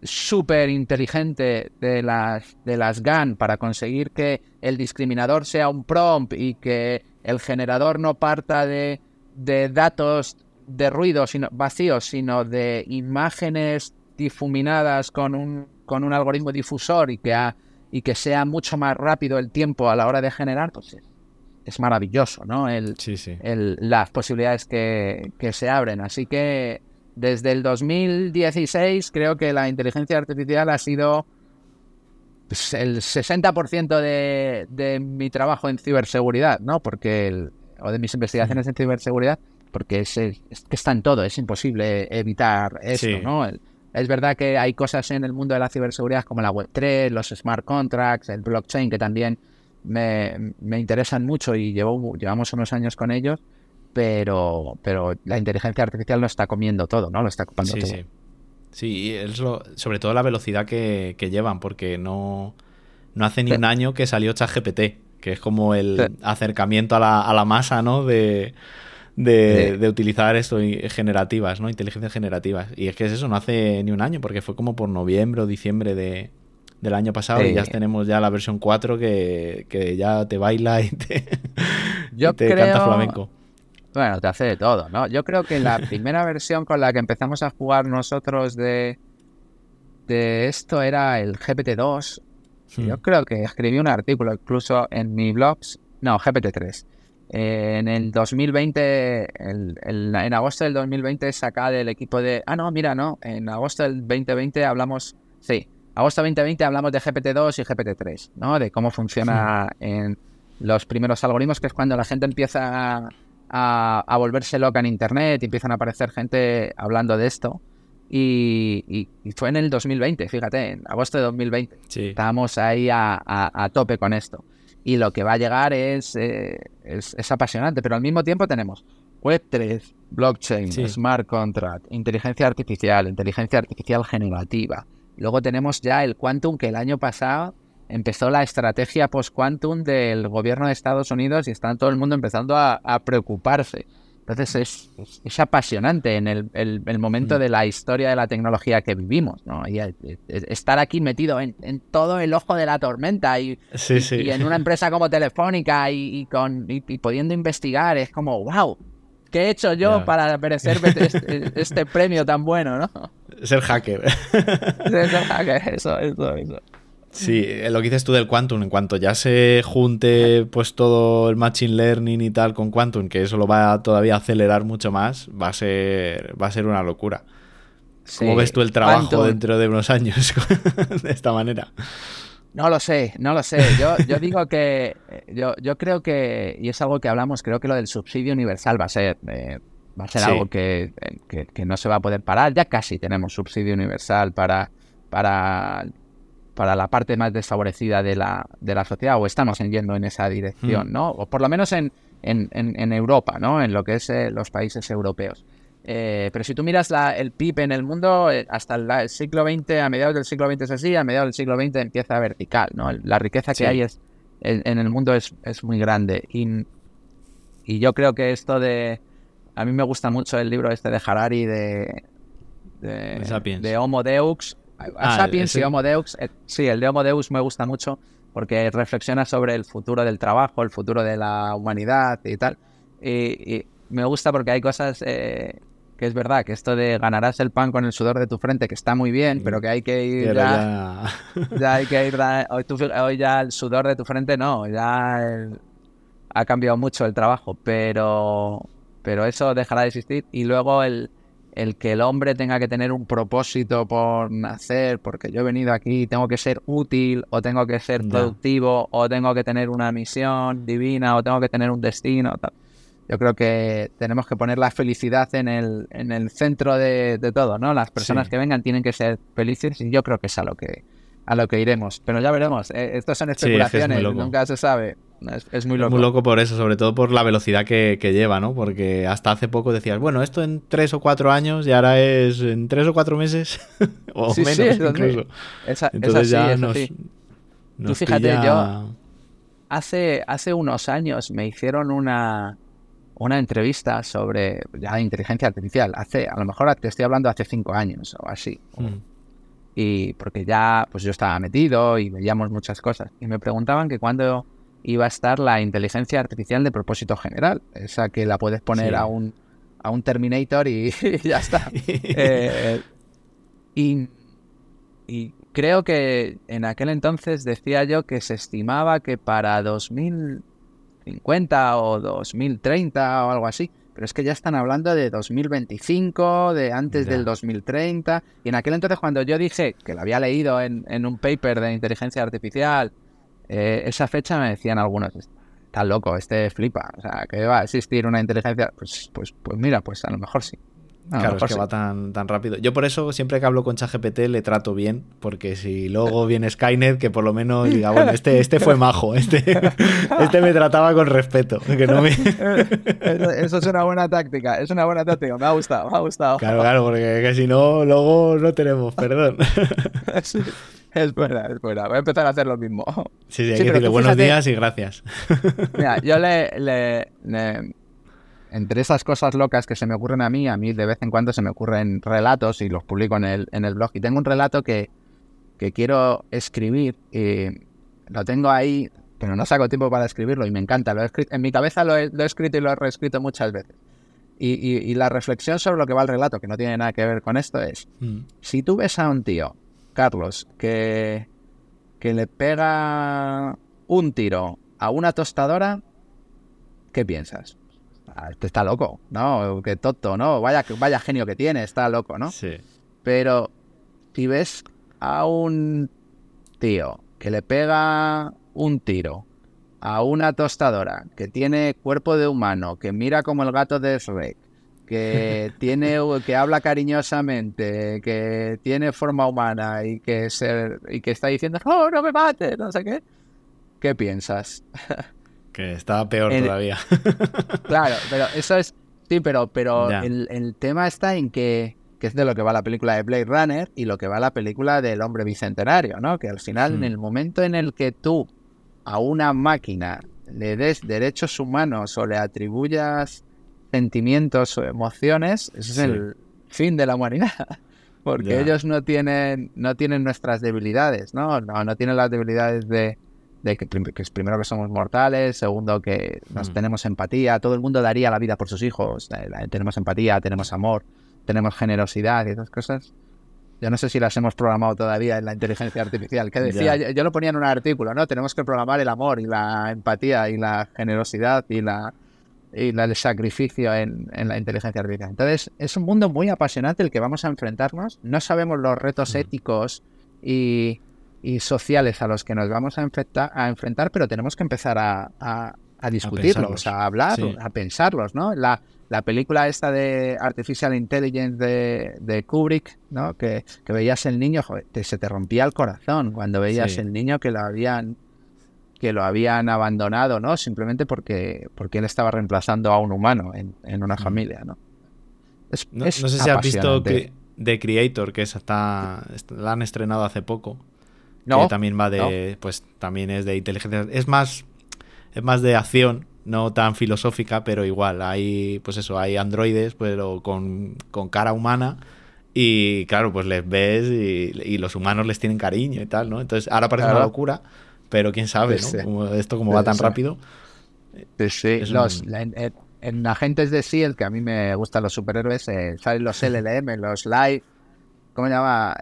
súper inteligente de las, de las GAN para conseguir que el discriminador sea un prompt y que el generador no parta de, de datos de ruido sino, vacíos, sino de imágenes difuminadas con un, con un algoritmo difusor y que, y que sea mucho más rápido el tiempo a la hora de generar, pues es, maravilloso, ¿no? El, El, las posibilidades que, que se abren. Así que desde el 2016 creo que la inteligencia artificial ha sido pues, el 60% de, de, mi trabajo en ciberseguridad, ¿no? Porque o de mis investigaciones en ciberseguridad, porque es, que está en todo, es imposible evitar eso, ¿no? es verdad que hay cosas en el mundo de la ciberseguridad como la Web3, los smart contracts, el blockchain, que también me, me interesan mucho y llevo, llevamos unos años con ellos, pero, pero la inteligencia artificial lo está comiendo todo, ¿no? Lo está ocupando todo. Sí, sí. es lo, sobre todo la velocidad que, llevan, porque no, no hace ni un año que salió ChatGPT, que es como el acercamiento a la, a la masa, ¿no? De, de, utilizar esto generativas, ¿no? Inteligencias generativas. Y es que es eso, no hace ni un año, porque fue como por noviembre o diciembre de, del año pasado y ya tenemos ya la versión 4 que, que ya te baila y te, Yo te canta flamenco. Bueno, te hace de todo, ¿no? Yo creo que la primera versión con la que empezamos a jugar nosotros de, de esto era el GPT-2. Hmm. Yo creo que escribí un artículo incluso en mi blog, no, GPT-3. en el 2020, en agosto del 2020 saca del equipo de... Ah, no, mira, no, en agosto del 2020 hablamos... Sí, agosto 2020 hablamos de GPT-2 y GPT-3, ¿no? De cómo funciona en los primeros algoritmos, que es cuando la gente empieza a, volverse loca en internet y empiezan a aparecer gente hablando de esto. Y, fue en el 2020, fíjate, en agosto de 2020. Estábamos ahí a, tope con esto. Y lo que va a llegar es, eh, es, apasionante, pero al mismo tiempo tenemos Web3, blockchain, smart contract, inteligencia artificial, inteligencia artificial generativa. Luego tenemos ya el quantum que el año pasado empezó la estrategia post-quantum del gobierno de Estados Unidos y está todo el mundo empezando a, preocuparse. Entonces es, apasionante en el, momento mm. de la historia de la tecnología que vivimos, ¿no? Y, eh, estar aquí metido en, todo el ojo de la tormenta y, en una *laughs* empresa como Telefónica y, con, pudiendo investigar, es como, wow, ¿qué he hecho yo para merecer *laughs* este, este, premio tan bueno, no? Ser hacker. Ser hacker, eso, eso, eso. Sí, eh, lo que dices tú del Quantum, en cuanto ya se junte pues todo el Machine Learning y tal con Quantum, que eso lo va a todavía acelerar mucho más, va a ser, va a ser una locura. ¿Cómo ves tú el trabajo dentro de unos años *laughs* de esta manera? No lo sé, no lo sé. Yo, yo digo que, yo, yo creo que, y es algo que hablamos, creo que lo del subsidio universal va a ser, eh, va a ser algo que, que, que, no se va a poder parar. Ya casi tenemos subsidio universal para, para para la parte más desfavorecida de la, de la sociedad o estamos yendo en esa dirección, mm. ¿no? O por lo menos en, en, Europa, ¿no? En lo que es eh, los países europeos. Eh, pero si tú miras la, el PIB en el mundo, eh, hasta el, siglo XX, a mediados del siglo XX es así, a mediados del siglo XX empieza vertical, ¿no? La riqueza que hay es, en, el mundo es, es muy grande. Y, y, yo creo que esto de... A mí me gusta mucho el libro este de Harari de, de, de Homo Deux, Ah, Sapiens y Homo Deus. Eh, sí, el de Homo Deus me gusta mucho porque reflexiona sobre el futuro del trabajo, el futuro de la humanidad y tal. Y, me gusta porque hay cosas eh, que es verdad, que esto de ganarás el pan con el sudor de tu frente, que está muy bien, pero que hay que ir ya, ya... hay *laughs* que ir hoy, ya el sudor de tu frente no, ya ha cambiado mucho el trabajo, pero, pero eso dejará de existir. Y luego el, el que el hombre tenga que tener un propósito por nacer, porque yo he venido aquí, tengo que ser útil, o tengo que ser productivo, o tengo que tener una misión divina, o tengo que tener un destino. Yo creo que tenemos que poner la felicidad en el, en el centro de, todo, ¿no? Las personas que vengan tienen que ser felices y yo creo que es a lo que, a lo que iremos. Pero ya veremos. Eh, estas son especulaciones, nunca se sabe. Es, muy loco. muy loco por eso, sobre todo por la velocidad que, lleva, ¿no? Porque hasta hace poco decías, bueno, esto en tres o cuatro años y ahora es en tres o cuatro meses *laughs* o menos incluso. Entonces ya nos, Tú fíjate, yo hace, hace unos años me hicieron una, una entrevista sobre ya inteligencia artificial. Hace, a lo mejor te estoy hablando hace cinco años o así. Mm. y porque ya pues yo estaba metido y veíamos muchas cosas. Y me preguntaban que iba a estar la inteligencia artificial de propósito general, esa que la puedes poner a, un, a un Terminator y, *laughs* ya está. *laughs* Eh, y, y creo que en aquel entonces decía yo que se estimaba que para 2050 o 2030 o algo así, pero es que ya están hablando de 2025, de antes del 2030, y en aquel entonces cuando yo dije que lo había leído en, en un paper de inteligencia artificial, eh, esa fecha me decían algunos, está loco, este flipa, o sea, que va a existir una inteligencia, pues, pues, pues mira, pues a lo mejor sí. claro, es que va tan, tan rápido. Yo por eso siempre que hablo con ChatGPT le trato bien, porque si luego viene Skynet, que por lo menos diga, bueno, este, este fue majo, *laughs* este, este me trataba con respeto. Que no me... *laughs* eso, es una buena táctica, es una buena táctica, me ha gustado, me ha gustado. Claro, claro, porque si no, luego no tenemos perdón. *laughs* *laughs* Es buena, es buena. Voy a empezar a hacer lo mismo. *laughs* Sí, sí, hay que decirle buenos días y gracias. *laughs* Mira, yo le, Entre esas cosas locas que se me ocurren a mí, a mí de vez en cuando se me ocurren relatos y los publico en el, en el blog. Y tengo un relato que, que quiero escribir y lo tengo ahí, pero no saco tiempo para escribirlo y me encanta. Lo he escrito, en mi cabeza lo he, escrito y lo he reescrito muchas veces. Y, y, la reflexión sobre lo que va el relato, que no tiene nada que ver con esto, es, mm. si tú ves a un tío Carlos, que, que le pega un tiro a una tostadora, ¿qué piensas? Ah, este está loco, ¿no? Qué tonto, ¿no? Vaya, vaya genio que tiene, está loco, ¿no? Sí. Pero si ves a un tío que le pega un tiro a una tostadora que tiene cuerpo de humano, que mira como el gato de Shrek, que tiene que habla cariñosamente, que tiene forma humana y que se, y que está diciendo no no me mates, no sé qué. ¿Qué piensas? *laughs* Que está peor todavía. *laughs* claro, pero eso es sí, pero pero el, tema está en que que es de lo que va la película de Blade Runner y lo que va la película del hombre bicentenario, ¿no? Que al final, en hmm. el momento en el que tú a una máquina le des derechos humanos o le atribuyas sentimientos o emociones, ese es el fin de la humanidad. *laughs* Porque ellos no tienen, no tienen nuestras debilidades, ¿no? No, no tienen las debilidades de, de que, es primero que somos mortales, segundo que nos mm. tenemos empatía, todo el mundo daría la vida por sus hijos, tenemos empatía, tenemos amor, tenemos generosidad y esas cosas. Yo no sé si las hemos programado todavía en la inteligencia artificial. Que decía, yo, lo ponía en un artículo, ¿no? Tenemos que programar el amor y la empatía y la generosidad y la y el sacrificio en, la inteligencia artificial. Entonces, es un mundo muy apasionante el que vamos a enfrentarnos. No sabemos los retos éticos y, sociales a los que nos vamos a enfrentar, a enfrentar pero tenemos que empezar a, a, discutirlos, a, hablar, a pensarlos, ¿no? La, la película esta de Artificial Intelligence de, de Kubrick, ¿no? Que, que, veías el niño, joder, se te rompía el corazón cuando veías el niño que lo habían que lo habían abandonado, ¿no? Simplemente porque, porque él estaba reemplazando a un humano en, una familia, ¿no? no, sé si has visto The Creator, que está, la han estrenado hace poco. No, que también va de, pues también es de inteligencia, es más, es más de acción, no tan filosófica, pero igual, hay, pues eso, hay androides, pero con, con cara humana. Y claro, pues les ves y, los humanos les tienen cariño y tal, ¿no? Entonces, ahora parece una locura, pero quién sabe, ¿no? esto como va tan rápido. Sí, Los, en, Agentes de S.H.I.E.L.D., que a mí me gustan los superhéroes, eh, salen los *laughs* LLM, los Live... ¿Cómo se llama?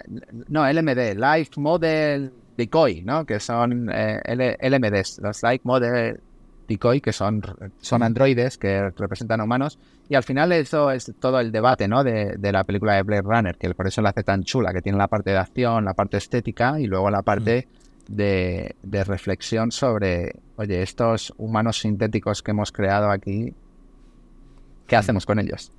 No, LMD, Life Model Decoy, ¿no? Que son eh, LMDs, los Life Model Decoy, que son, son androides que representan humanos. Y al final eso es todo el debate, ¿no? De, de, la película de Blade Runner, que por eso la hace tan chula, que tiene la parte de acción, la parte estética y luego la parte de, reflexión sobre, oye, estos humanos sintéticos que hemos creado aquí, ¿qué hacemos con ellos?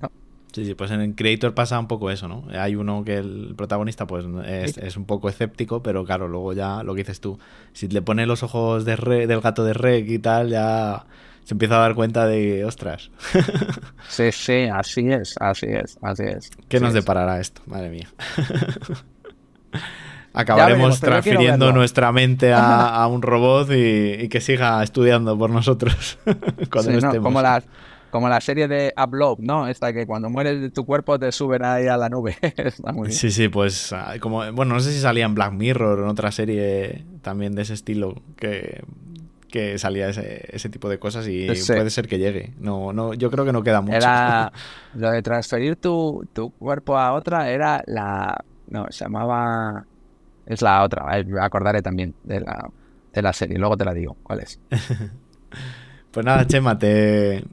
Sí, sí, pues en el Creator pasa un poco eso, ¿no? Hay uno que el protagonista pues es, un poco escéptico, pero claro, luego ya lo que dices tú, si le pone los ojos de del gato de Rek y tal, ya se empieza a dar cuenta de, ostras. *laughs* Sí, sí, así es, así es, así es. ¿Qué nos deparará esto? Madre mía. *laughs* acabaremos transfiriendo nuestra mente a, *laughs* un robot y, que siga estudiando por nosotros *laughs* como las como la serie de Upload, ¿no? Esta que cuando mueres de tu cuerpo te suben ahí a la nube. *laughs* Está muy bien. Sí, sí, pues ah, como bueno, no sé si salía en Black Mirror o en otra serie también de ese estilo que, que salía ese, ese tipo de cosas y Sí. puede ser que llegue. No, no, yo creo que no queda mucho. Era lo de transferir tu, tu cuerpo a otra era la no, se llamaba es la otra, eh, me acordaré también de la de la serie, luego te la digo, ¿cuál es? *laughs* Pues nada, Chema, te,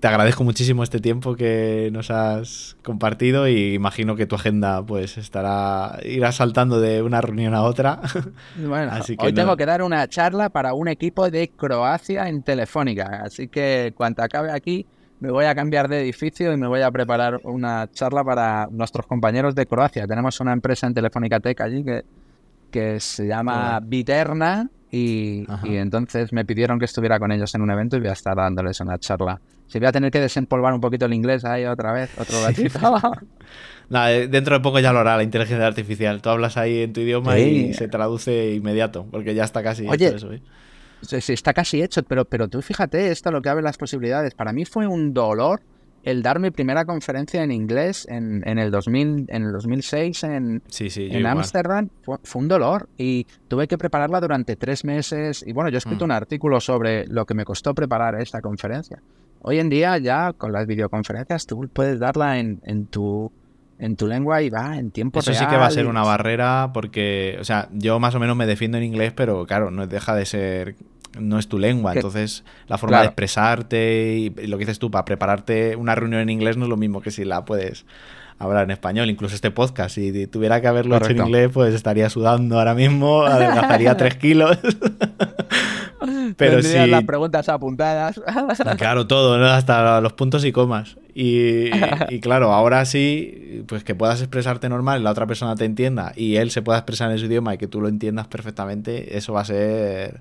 te agradezco muchísimo este tiempo que nos has compartido y imagino que tu agenda pues estará irá saltando de una reunión a otra. *laughs* Bueno, Así que hoy no- tengo que dar una charla para un equipo de Croacia en Telefónica, así que cuando acabe aquí me voy a cambiar de edificio y me voy a preparar una charla para nuestros compañeros de Croacia. Tenemos una empresa en Telefónica Tech allí que, que se llama Viterna y, y entonces me pidieron que estuviera con ellos en un evento y voy a estar dándoles una charla. Si voy a tener que desempolvar un poquito el inglés ahí otra vez, otro ratito. *laughs* Nada, eh, dentro de poco ya lo hará la inteligencia artificial. Tú hablas ahí en tu idioma y se traduce inmediato, porque ya está casi Oye, hecho eso. ¿eh? Está casi hecho, pero, pero tú fíjate esto lo que abre las posibilidades. Para mí fue un dolor el dar mi primera conferencia en inglés en, en el 2000, en el 2006 en Sí, sí, yo en. Ámsterdam. Fue, fue un dolor y tuve que prepararla durante tres meses. Y bueno, yo he escrito Mm. un artículo sobre lo que me costó preparar esta conferencia. Hoy en día ya con las videoconferencias tú puedes darla en, en tu en tu lengua y va en tiempo Eso real. sí que va a ser una barrera porque, o sea, yo más o menos me defiendo en inglés, pero claro, no deja de ser, no es tu lengua, Que- entonces la forma de expresarte y, y lo que dices tú, para prepararte una reunión en inglés no es lo mismo que si la puedes hablar en español, incluso este podcast, si tuviera que haberlo hecho en inglés, pues estaría sudando ahora mismo, *laughs* adelgazaría tres kilos. *laughs* Pero sí, las preguntas apuntadas. Claro, todo, ¿no? hasta los puntos y comas. Y, y claro, ahora sí, pues que puedas expresarte normal, la otra persona te entienda y él se pueda expresar en su idioma y que tú lo entiendas perfectamente, eso va a ser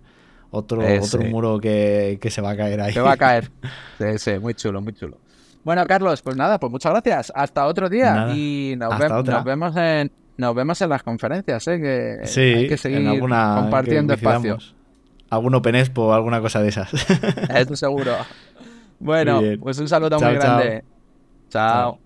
otro, Ese. otro muro que, que se va a caer ahí. Te va a caer. *laughs* Sí, sí, muy chulo, muy chulo. Bueno, Carlos, pues nada, pues muchas gracias. Hasta otro día. Nada, Y nos, ve- otra. nos vemos en nos vemos en las conferencias, ¿eh? Que Sí, hay que seguir en alguna que compartiendo espacio. coincidamos. Algún Open Expo o alguna cosa de esas. *laughs* Esto seguro. Bueno, pues un saludo Chao, muy chao. grande. chao. Chao.